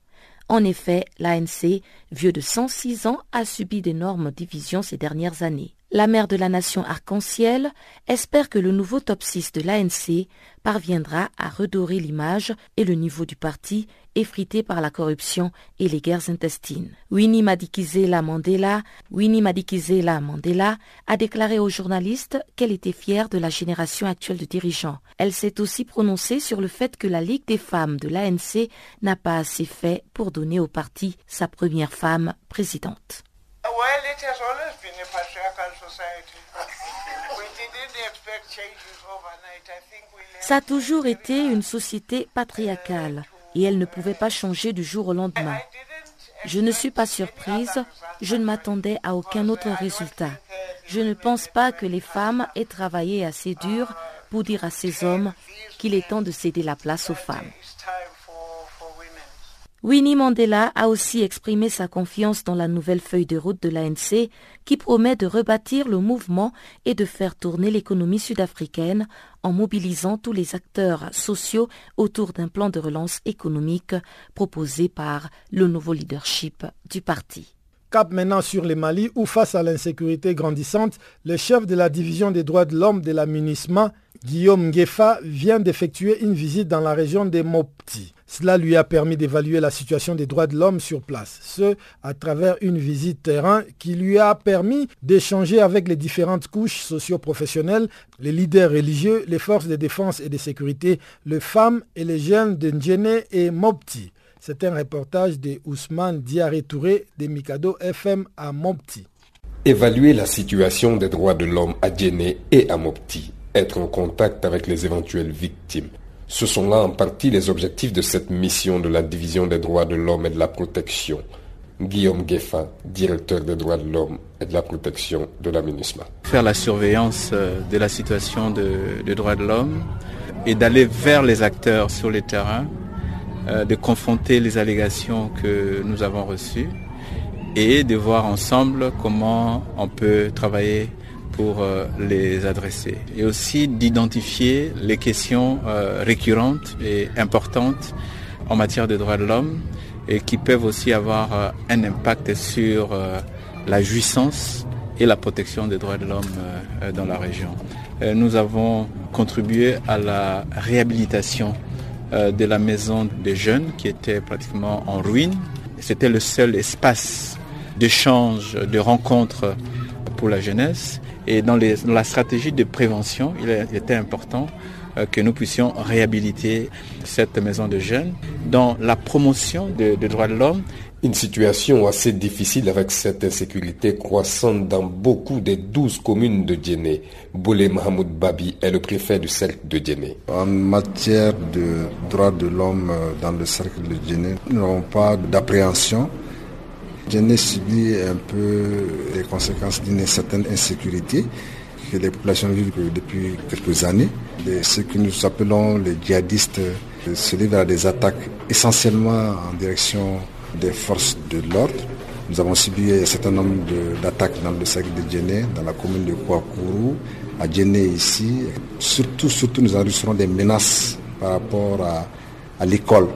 En effet, l'ANC, vieux de 106 ans, a subi d'énormes divisions ces dernières années. La mère de la nation arc-en-ciel espère que le nouveau top 6 de l'ANC parviendra à redorer l'image et le niveau du parti effrité par la corruption et les guerres intestines. Winnie Madikizela Mandela, Winnie Madikizela Mandela a déclaré aux journalistes qu'elle était fière de la génération actuelle de dirigeants. Elle s'est aussi prononcée sur le fait que la Ligue des femmes de l'ANC n'a pas assez fait pour donner au parti sa première femme présidente. Ça a toujours été une société patriarcale et elle ne pouvait pas changer du jour au lendemain. Je ne suis pas surprise, je ne m'attendais à aucun autre résultat. Je ne pense pas que les femmes aient travaillé assez dur pour dire à ces hommes qu'il est temps de céder la place aux femmes. Winnie Mandela a aussi exprimé sa confiance dans la nouvelle feuille de route de l'ANC qui promet de rebâtir le mouvement et de faire tourner l'économie sud-africaine en mobilisant tous les acteurs sociaux autour d'un plan de relance économique proposé par le nouveau leadership du parti. Cap maintenant sur le Mali où face à l'insécurité grandissante, le chef de la division des droits de l'homme de l'amunissement, Guillaume Ngefa, vient d'effectuer une visite dans la région des Mopti. Cela lui a permis d'évaluer la situation des droits de l'homme sur place, ce à travers une visite terrain qui lui a permis d'échanger avec les différentes couches socio-professionnelles, les leaders religieux, les forces de défense et de sécurité, les femmes et les jeunes de Ndjene et Mopti. C'est un reportage de Ousmane Diaré Touré de Mikado FM à Mopti. Évaluer la situation des droits de l'homme à Djenné et à Mopti, être en contact avec les éventuelles victimes. Ce sont là en partie les objectifs de cette mission de la Division des droits de l'homme et de la protection. Guillaume Gueffa, directeur des droits de l'homme et de la protection de la MINUSMA. Faire la surveillance euh, de la situation des droits de l'homme et d'aller vers les acteurs sur les terrains, euh, de confronter les allégations que nous avons reçues et de voir ensemble comment on peut travailler pour euh, les adresser. Et aussi d'identifier les questions euh, récurrentes et importantes en matière de droits de l'homme et qui peuvent aussi avoir euh, un impact sur la jouissance et la protection des droits de l'homme dans la région. Nous avons contribué à la réhabilitation de la maison des jeunes qui était pratiquement en ruine. C'était le seul espace d'échange, de rencontres pour la jeunesse. Et dans, la stratégie de prévention, il était important euh, que nous puissions réhabiliter cette maison de jeunes. Dans la promotion des droits de l'homme, une situation assez difficile avec cette insécurité croissante dans beaucoup des douze communes de Djenné. Boulé Mahmoud Babi est le préfet du cercle de Djenné. En matière de droits de l'homme euh, dans le cercle de Djenné, nous n'avons pas d'appréhension Djenné subit un peu les conséquences d'une certaine insécurité que les populations vivent depuis quelques années. ce que nous appelons les djihadistes se livrent à des attaques essentiellement en direction des forces de l'ordre. Nous avons subi un certain nombre d'attaques dans le cercle de Djenné, dans la commune de Kouakourou, à Djenné ici. Surtout, surtout, nous enregistrons des menaces par rapport à, l'école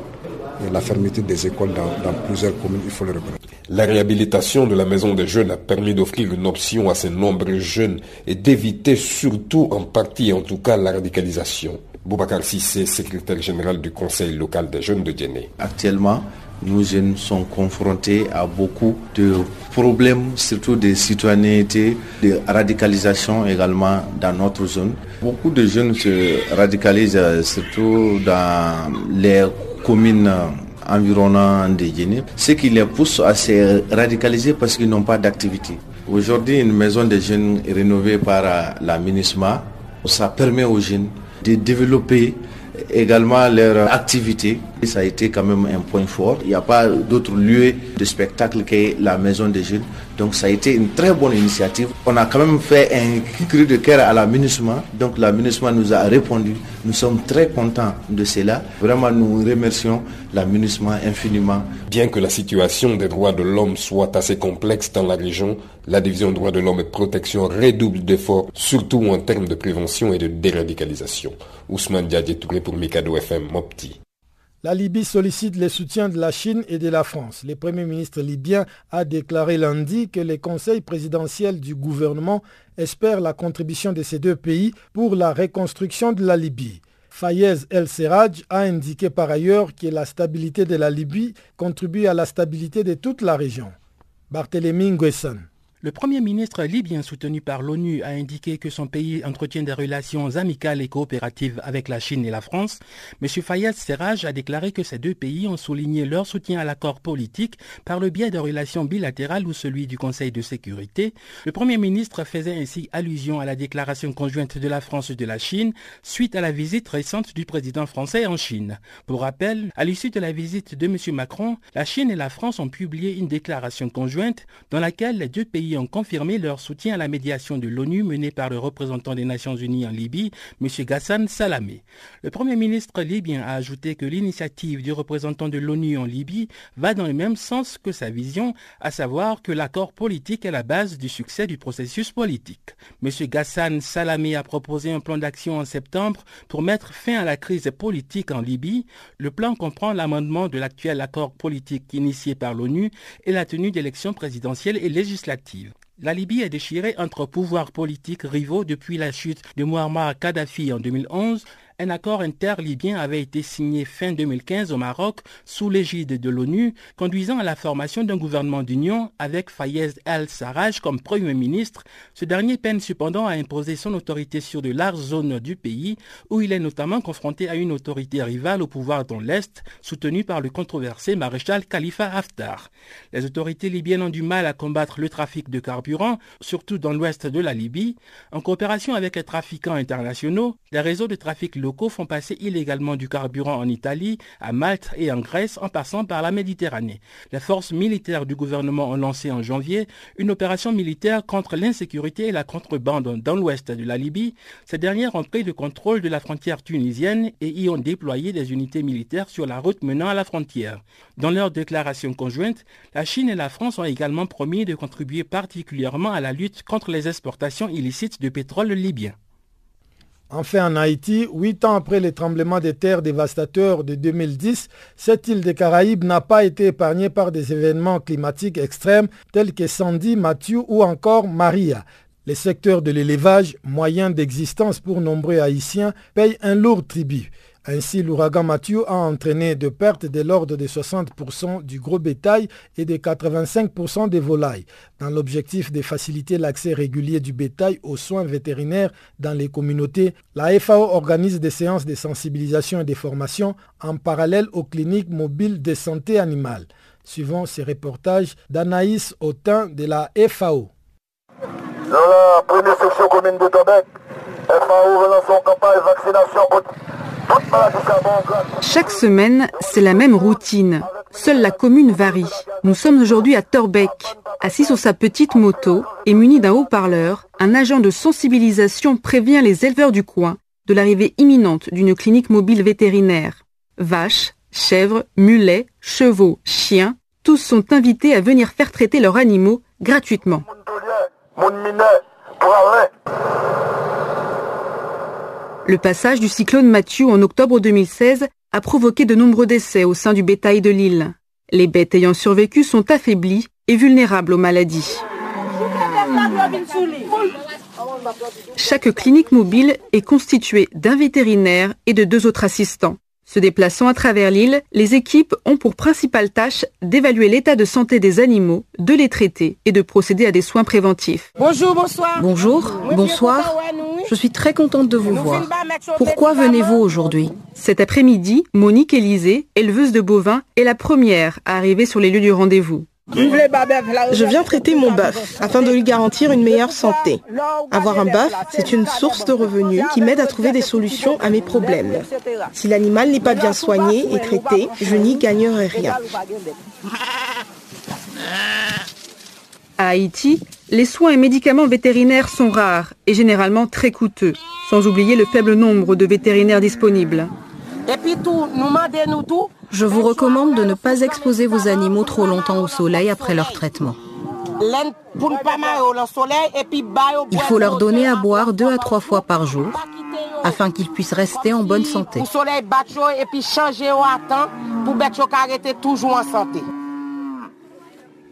la fermeture des écoles dans, dans plusieurs communes, il faut le reconnaître. La réhabilitation de la maison des jeunes a permis d'offrir une option à ces nombreux jeunes et d'éviter surtout en partie, en tout cas, la radicalisation. Boubacar Sissé, secrétaire général du Conseil local des jeunes de Djenné. Actuellement, nos jeunes sont confrontés à beaucoup de problèmes, surtout de citoyenneté, de radicalisation également dans notre zone. Beaucoup de jeunes se radicalisent euh, surtout dans les communes environnant de Guinée, ce qui les pousse à se radicaliser parce qu'ils n'ont pas d'activité. Aujourd'hui, une maison de jeunes rénovée par la MINISMA, ça permet aux jeunes de développer également leur activité. Ça a été quand même un point fort. Il n'y a pas d'autre lieu de spectacle que la Maison des Jeunes. Donc ça a été une très bonne initiative. On a quand même fait un cri de cœur à la Donc la nous a répondu. Nous sommes très contents de cela. Vraiment, nous remercions la infiniment. Bien que la situation des droits de l'homme soit assez complexe dans la région, la division droits de l'homme et protection redouble d'efforts, surtout en termes de prévention et de déradicalisation. Ousmane Diadje Touré pour Mikado FM Mopti. La Libye sollicite le soutien de la Chine et de la France. Le Premier ministre libyen a déclaré lundi que les conseils présidentiels du gouvernement espèrent la contribution de ces deux pays pour la reconstruction de la Libye. Fayez El-Serraj a indiqué par ailleurs que la stabilité de la Libye contribue à la stabilité de toute la région. Barthélémy Nguesson. Le Premier ministre libyen soutenu par l'ONU a indiqué que son pays entretient des relations amicales et coopératives avec la Chine et la France. M. Fayez Serraj a déclaré que ces deux pays ont souligné leur soutien à l'accord politique par le biais de relations bilatérales ou celui du Conseil de sécurité. Le Premier ministre faisait ainsi allusion à la déclaration conjointe de la France et de la Chine suite à la visite récente du président français en Chine. Pour rappel, à l'issue de la visite de M. Macron, la Chine et la France ont publié une déclaration conjointe dans laquelle les deux pays ont confirmé leur soutien à la médiation de l'ONU menée par le représentant des Nations Unies en Libye, M. Ghassan Salamé. Le Premier ministre libyen a ajouté que l'initiative du représentant de l'ONU en Libye va dans le même sens que sa vision, à savoir que l'accord politique est la base du succès du processus politique. M. Ghassan Salamé a proposé un plan d'action en septembre pour mettre fin à la crise politique en Libye. Le plan comprend l'amendement de l'actuel accord politique initié par l'ONU et la tenue d'élections présidentielles et législatives. La Libye est déchirée entre pouvoirs politiques rivaux depuis la chute de Muammar Kadhafi en 2011. Un accord interlibyen avait été signé fin 2015 au Maroc sous l'égide de l'ONU, conduisant à la formation d'un gouvernement d'union avec Fayez el-Sarraj comme Premier ministre. Ce dernier peine cependant à imposer son autorité sur de larges zones du pays, où il est notamment confronté à une autorité rivale au pouvoir dans l'Est, soutenue par le controversé maréchal Khalifa Haftar. Les autorités libyennes ont du mal à combattre le trafic de carburant, surtout dans l'ouest de la Libye. En coopération avec les trafiquants internationaux, les réseaux de trafic locaux font passer illégalement du carburant en Italie, à Malte et en Grèce en passant par la Méditerranée. Les forces militaires du gouvernement ont lancé en janvier une opération militaire contre l'insécurité et la contrebande dans l'ouest de la Libye. Ces dernières ont pris le contrôle de la frontière tunisienne et y ont déployé des unités militaires sur la route menant à la frontière. Dans leur déclaration conjointe, la Chine et la France ont également promis de contribuer particulièrement à la lutte contre les exportations illicites de pétrole libyen. Enfin, en Haïti, huit ans après les tremblements de terre dévastateurs de 2010, cette île des Caraïbes n'a pas été épargnée par des événements climatiques extrêmes tels que Sandy, Mathieu ou encore Maria. Les secteurs de l'élevage, moyen d'existence pour nombreux Haïtiens, payent un lourd tribut. Ainsi, l'ouragan Mathieu a entraîné de pertes de l'ordre de 60% du gros bétail et de 85% des volailles. Dans l'objectif de faciliter l'accès régulier du bétail aux soins vétérinaires dans les communautés, la FAO organise des séances de sensibilisation et de formation en parallèle aux cliniques mobiles de santé animale. Suivant ces reportages d'Anaïs Autin de la FAO. Commune de FAO campagne vaccination chaque semaine, c'est la même routine. Seule la commune varie. Nous sommes aujourd'hui à Torbeck. Assis sur sa petite moto et muni d'un haut-parleur, un agent de sensibilisation prévient les éleveurs du coin de l'arrivée imminente d'une clinique mobile vétérinaire. Vaches, chèvres, mulets, chevaux, chiens, tous sont invités à venir faire traiter leurs animaux gratuitement. Le passage du cyclone Mathieu en octobre 2016 a provoqué de nombreux décès au sein du bétail de l'île. Les bêtes ayant survécu sont affaiblies et vulnérables aux maladies. Chaque clinique mobile est constituée d'un vétérinaire et de deux autres assistants. Se déplaçant à travers l'île, les équipes ont pour principale tâche d'évaluer l'état de santé des animaux, de les traiter et de procéder à des soins préventifs. Bonjour, bonsoir. Bonjour, bonsoir. Je suis très contente de vous voir. Pourquoi venez-vous aujourd'hui? Cet après-midi, Monique Élisée, éleveuse de bovins, est la première à arriver sur les lieux du rendez-vous. Je viens traiter mon bœuf afin de lui garantir une meilleure santé. Avoir un bœuf, c'est une source de revenus qui m'aide à trouver des solutions à mes problèmes. Si l'animal n'est pas bien soigné et traité, je n'y gagnerai rien. À Haïti, les soins et médicaments vétérinaires sont rares et généralement très coûteux, sans oublier le faible nombre de vétérinaires disponibles. Je vous recommande de ne pas exposer vos animaux trop longtemps au soleil après leur traitement. Il faut leur donner à boire deux à trois fois par jour afin qu'ils puissent rester en bonne santé.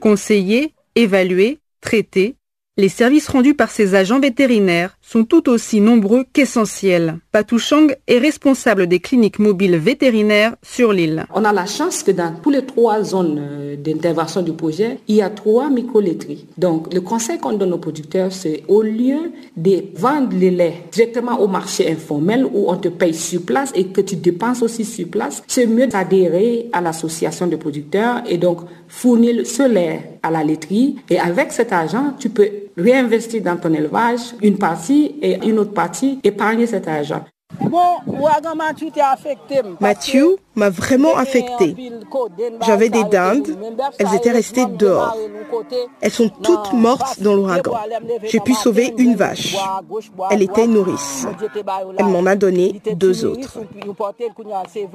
Conseiller, évaluer, traiter, les services rendus par ces agents vétérinaires sont tout aussi nombreux qu'essentiels. Patouchang est responsable des cliniques mobiles vétérinaires sur l'île. On a la chance que dans toutes les trois zones euh, d'intervention du projet, il y a trois micro-laiteries. Donc, le conseil qu'on donne aux producteurs, c'est au lieu de vendre les laits directement au marché informel où on te paye sur place et que tu dépenses aussi sur place, c'est mieux d'adhérer à l'association de producteurs et donc fournir ce lait à la laiterie. Et avec cet argent, tu peux réinvestir dans ton élevage une partie et une autre partie épargner cet argent. Mathieu m'a vraiment affecté. J'avais des dindes, elles étaient restées dehors. Elles sont toutes mortes dans l'ouragan. J'ai pu sauver une vache. Elle était nourrice. Elle m'en a donné deux autres.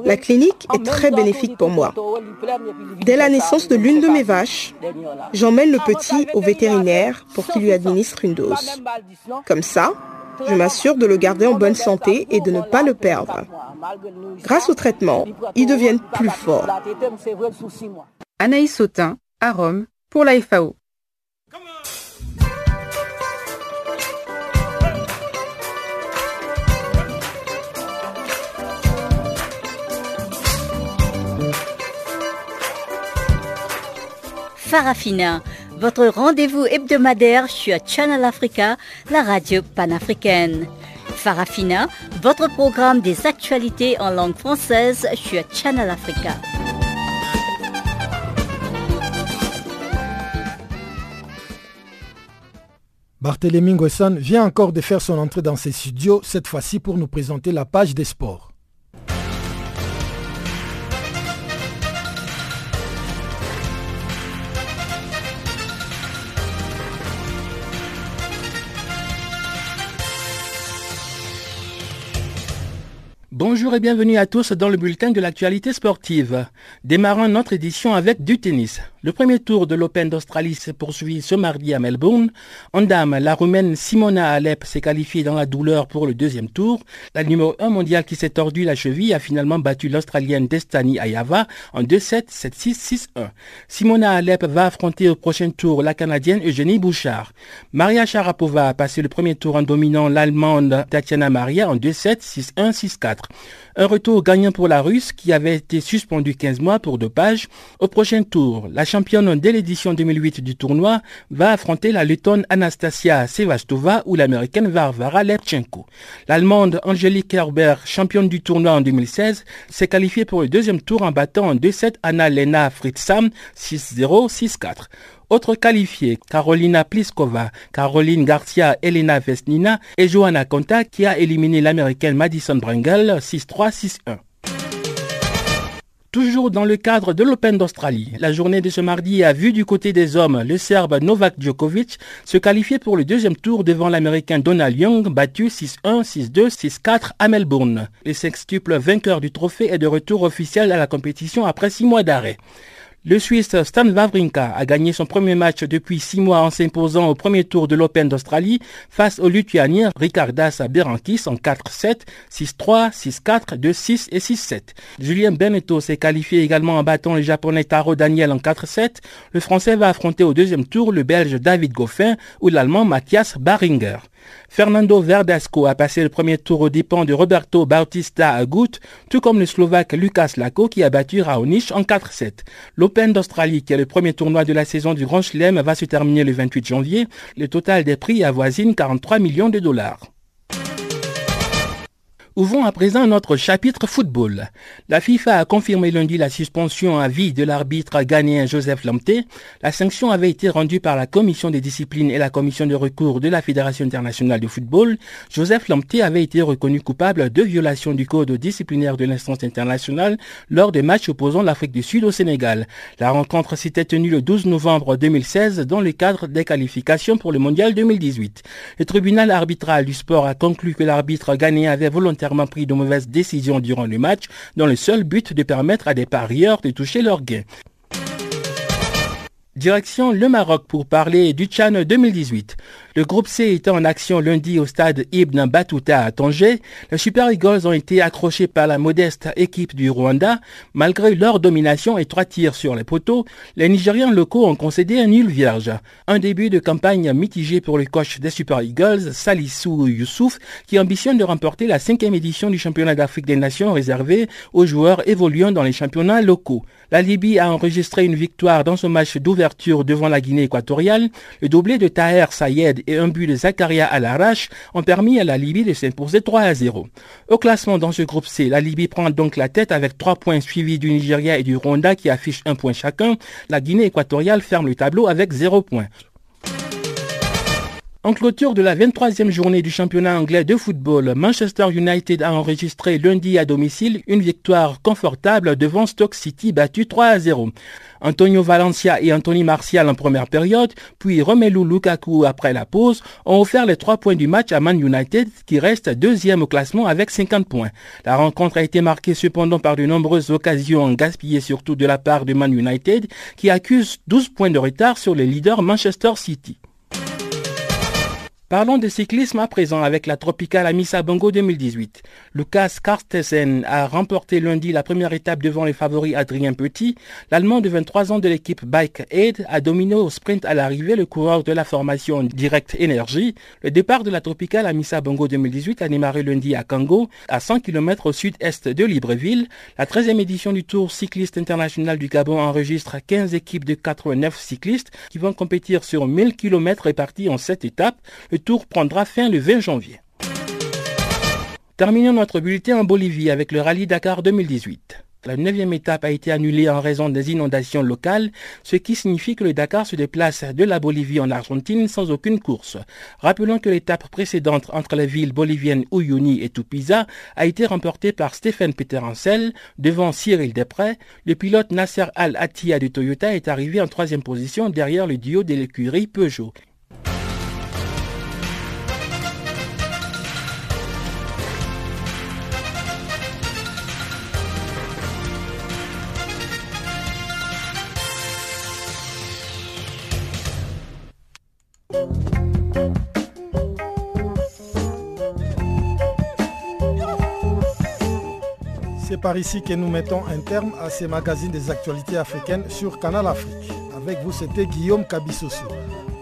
La clinique est très bénéfique pour moi. Dès la naissance de l'une de mes vaches, j'emmène le petit au vétérinaire pour qu'il lui administre une dose. Comme ça, je m'assure de le garder en bonne santé et de ne pas le perdre. Grâce au traitement, ils deviennent plus forts. Anaïs Sautin, à Rome, pour la FAO. Farafina, votre rendez-vous hebdomadaire sur Channel Africa, la radio panafricaine. Farafina, votre programme des actualités en langue française sur Channel Africa. Barthélémy Nguessan vient encore de faire son entrée dans ses studios, cette fois-ci pour nous présenter la page des sports. Bonjour et bienvenue à tous dans le bulletin de l'actualité sportive. Démarrons notre édition avec du tennis. Le premier tour de l'Open d'Australie s'est poursuivi ce mardi à Melbourne. En dame, la Roumaine Simona Alep s'est qualifiée dans la douleur pour le deuxième tour. La numéro 1 mondiale qui s'est tordue la cheville a finalement battu l'Australienne Destiny Ayava en 2-7, 7-6, 6-1. Simona Alep va affronter au prochain tour la Canadienne Eugénie Bouchard. Maria Sharapova a passé le premier tour en dominant l'Allemande Tatiana Maria en 2-7, 6-1, 6-4. Un retour gagnant pour la Russe qui avait été suspendue 15 mois pour dopage. Au prochain tour, la championne dès l'édition 2008 du tournoi va affronter la lettonne Anastasia Sevastova ou l'américaine Varvara Lepchenko. L'allemande Angelique Kerber, championne du tournoi en 2016, s'est qualifiée pour le deuxième tour en battant en 2-7 Anna-Lena Fritzam 6-0, 6-4. Autres qualifiés, Carolina Pliskova, Caroline Garcia, Elena Vesnina et Johanna Conta qui a éliminé l'américaine Madison Brengel 6-3-6-1. Toujours dans le cadre de l'Open d'Australie, la journée de ce mardi a vu du côté des hommes le Serbe Novak Djokovic se qualifier pour le deuxième tour devant l'Américain Donald Young, battu 6-1, 6-2, 6-4 à Melbourne. Le sextuple vainqueur du trophée est de retour officiel à la compétition après six mois d'arrêt. Le Suisse Stan Wawrinka a gagné son premier match depuis six mois en s'imposant au premier tour de l'Open d'Australie face au Lituanien Ricardas Berankis en 4-7, 6-3, 6-4, 2-6 et 6-7. Julien Beneteau s'est qualifié également en battant le Japonais Taro Daniel en 4-7. Le Français va affronter au deuxième tour le Belge David Goffin ou l'Allemand Matthias Baringer. Fernando Verdasco a passé le premier tour aux dépens de Roberto Bautista Agut, tout comme le Slovaque Lucas Lako qui a battu Raonic en 4-7. L'Open d'Australie, qui est le premier tournoi de la saison du Grand Chelem, va se terminer le 28 janvier. Le total des prix avoisine 43 millions de dollars. Ouvrons à présent notre chapitre football. La FIFA a confirmé lundi la suspension à vie de l'arbitre ghanéen Joseph Lamté. La sanction avait été rendue par la commission des disciplines et la commission de recours de la Fédération internationale de football. Joseph Lamté avait été reconnu coupable de violation du code disciplinaire de l'instance internationale lors des matchs opposant l'Afrique du Sud au Sénégal. La rencontre s'était tenue le 12 novembre 2016 dans le cadre des qualifications pour le mondial 2018. Le tribunal arbitral du sport a conclu que l'arbitre ghanéen avait volontairement pris de mauvaises décisions durant le match dans le seul but de permettre à des parieurs de toucher leurs gains. Direction le Maroc pour parler du Tchad 2018. Le groupe C était en action lundi au stade Ibn Battuta à Tanger. Les Super Eagles ont été accrochés par la modeste équipe du Rwanda. Malgré leur domination et trois tirs sur les poteaux, les Nigériens locaux ont concédé un nul vierge. Un début de campagne mitigé pour le coach des Super Eagles, Salissou Youssouf, qui ambitionne de remporter la cinquième édition du championnat d'Afrique des Nations réservé aux joueurs évoluant dans les championnats locaux. La Libye a enregistré une victoire dans son match d'ouverture devant la Guinée équatoriale. Le doublé de Taher Sayed et un but de Zakaria à l'arrache ont permis à la Libye de s'imposer 3 à 0. Au classement dans ce groupe C, la Libye prend donc la tête avec 3 points suivis du Nigeria et du Rwanda qui affichent un point chacun. La Guinée équatoriale ferme le tableau avec 0 points. En clôture de la 23e journée du championnat anglais de football, Manchester United a enregistré lundi à domicile une victoire confortable devant Stoke City battu 3 à 0. Antonio Valencia et Anthony Martial en première période, puis Romelu Lukaku après la pause, ont offert les trois points du match à Man United qui reste deuxième au classement avec 50 points. La rencontre a été marquée cependant par de nombreuses occasions gaspillées surtout de la part de Man United qui accuse 12 points de retard sur les leaders Manchester City. Parlons de cyclisme à présent avec la Tropicale Amissa Bongo 2018. Lucas Karstesen a remporté lundi la première étape devant les favoris Adrien Petit. L'Allemand de 23 ans de l'équipe Bike Aid a dominé au sprint à l'arrivée le coureur de la formation Direct Energy. Le départ de la Tropicale Amissa Bongo 2018 a démarré lundi à Kango, à 100 km au sud-est de Libreville. La 13e édition du Tour cycliste international du Gabon enregistre 15 équipes de 89 cyclistes qui vont compétir sur 1000 km répartis en 7 étapes. Tour prendra fin le 20 janvier. Terminons notre bulletin en Bolivie avec le rallye Dakar 2018. La neuvième étape a été annulée en raison des inondations locales, ce qui signifie que le Dakar se déplace de la Bolivie en Argentine sans aucune course. Rappelons que l'étape précédente entre les villes boliviennes Uyuni et Tupiza a été remportée par Stéphane Peter devant Cyril Després. Le pilote Nasser Al-Attiyah de Toyota est arrivé en troisième position derrière le duo de l'écurie Peugeot. Par ici que nous mettons un terme à ces magazines des actualités africaines sur Canal Afrique. Avec vous, c'était Guillaume Kabissoso.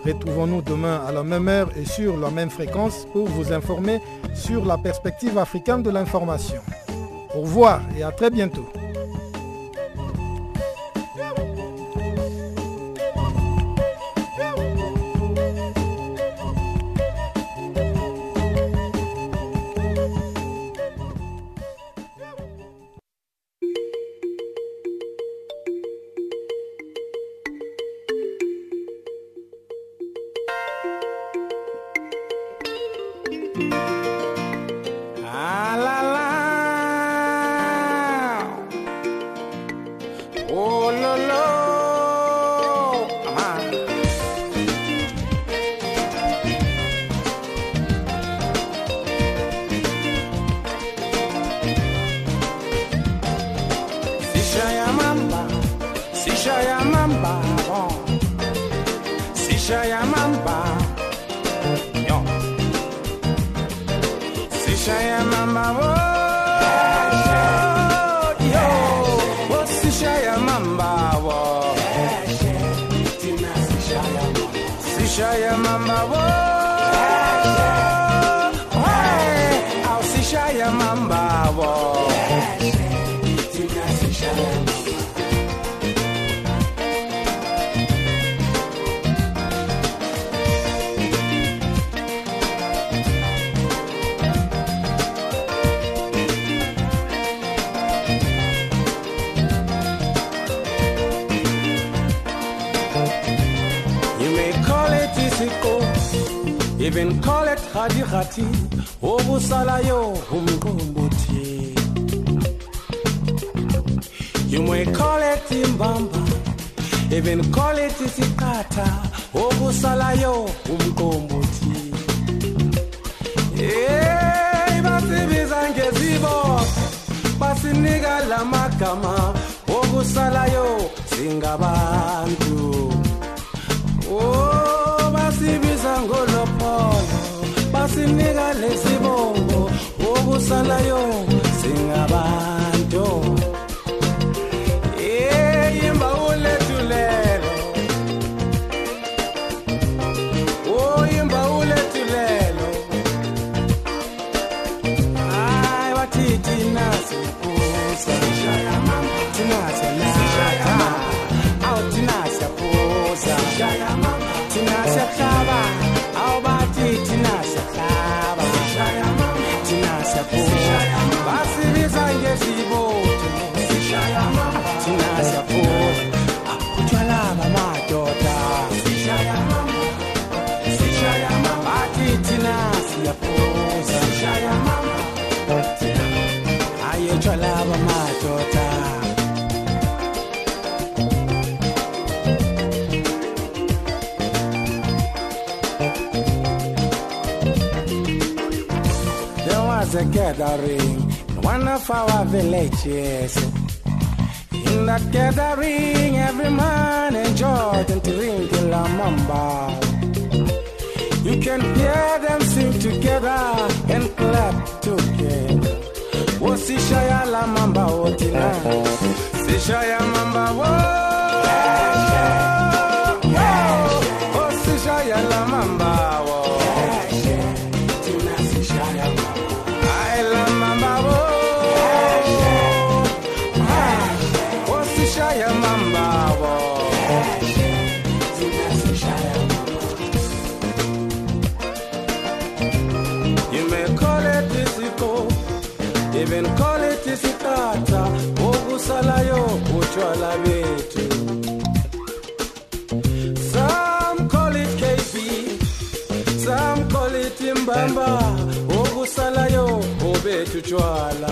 Retrouvons-nous demain à la même heure et sur la même fréquence pour vous informer sur la perspective africaine de l'information. Au revoir et à très bientôt. Even college is was a gathering in one of our villages. In that gathering, every man enjoyed and drinking la mamba. You can hear them sing together and clap together. Oh, Sishaya la mamba oh, wotina. Sishaya mamba wo. Oh, oh Sishaya la mamba oh. bamba okusalayo obethu tshwala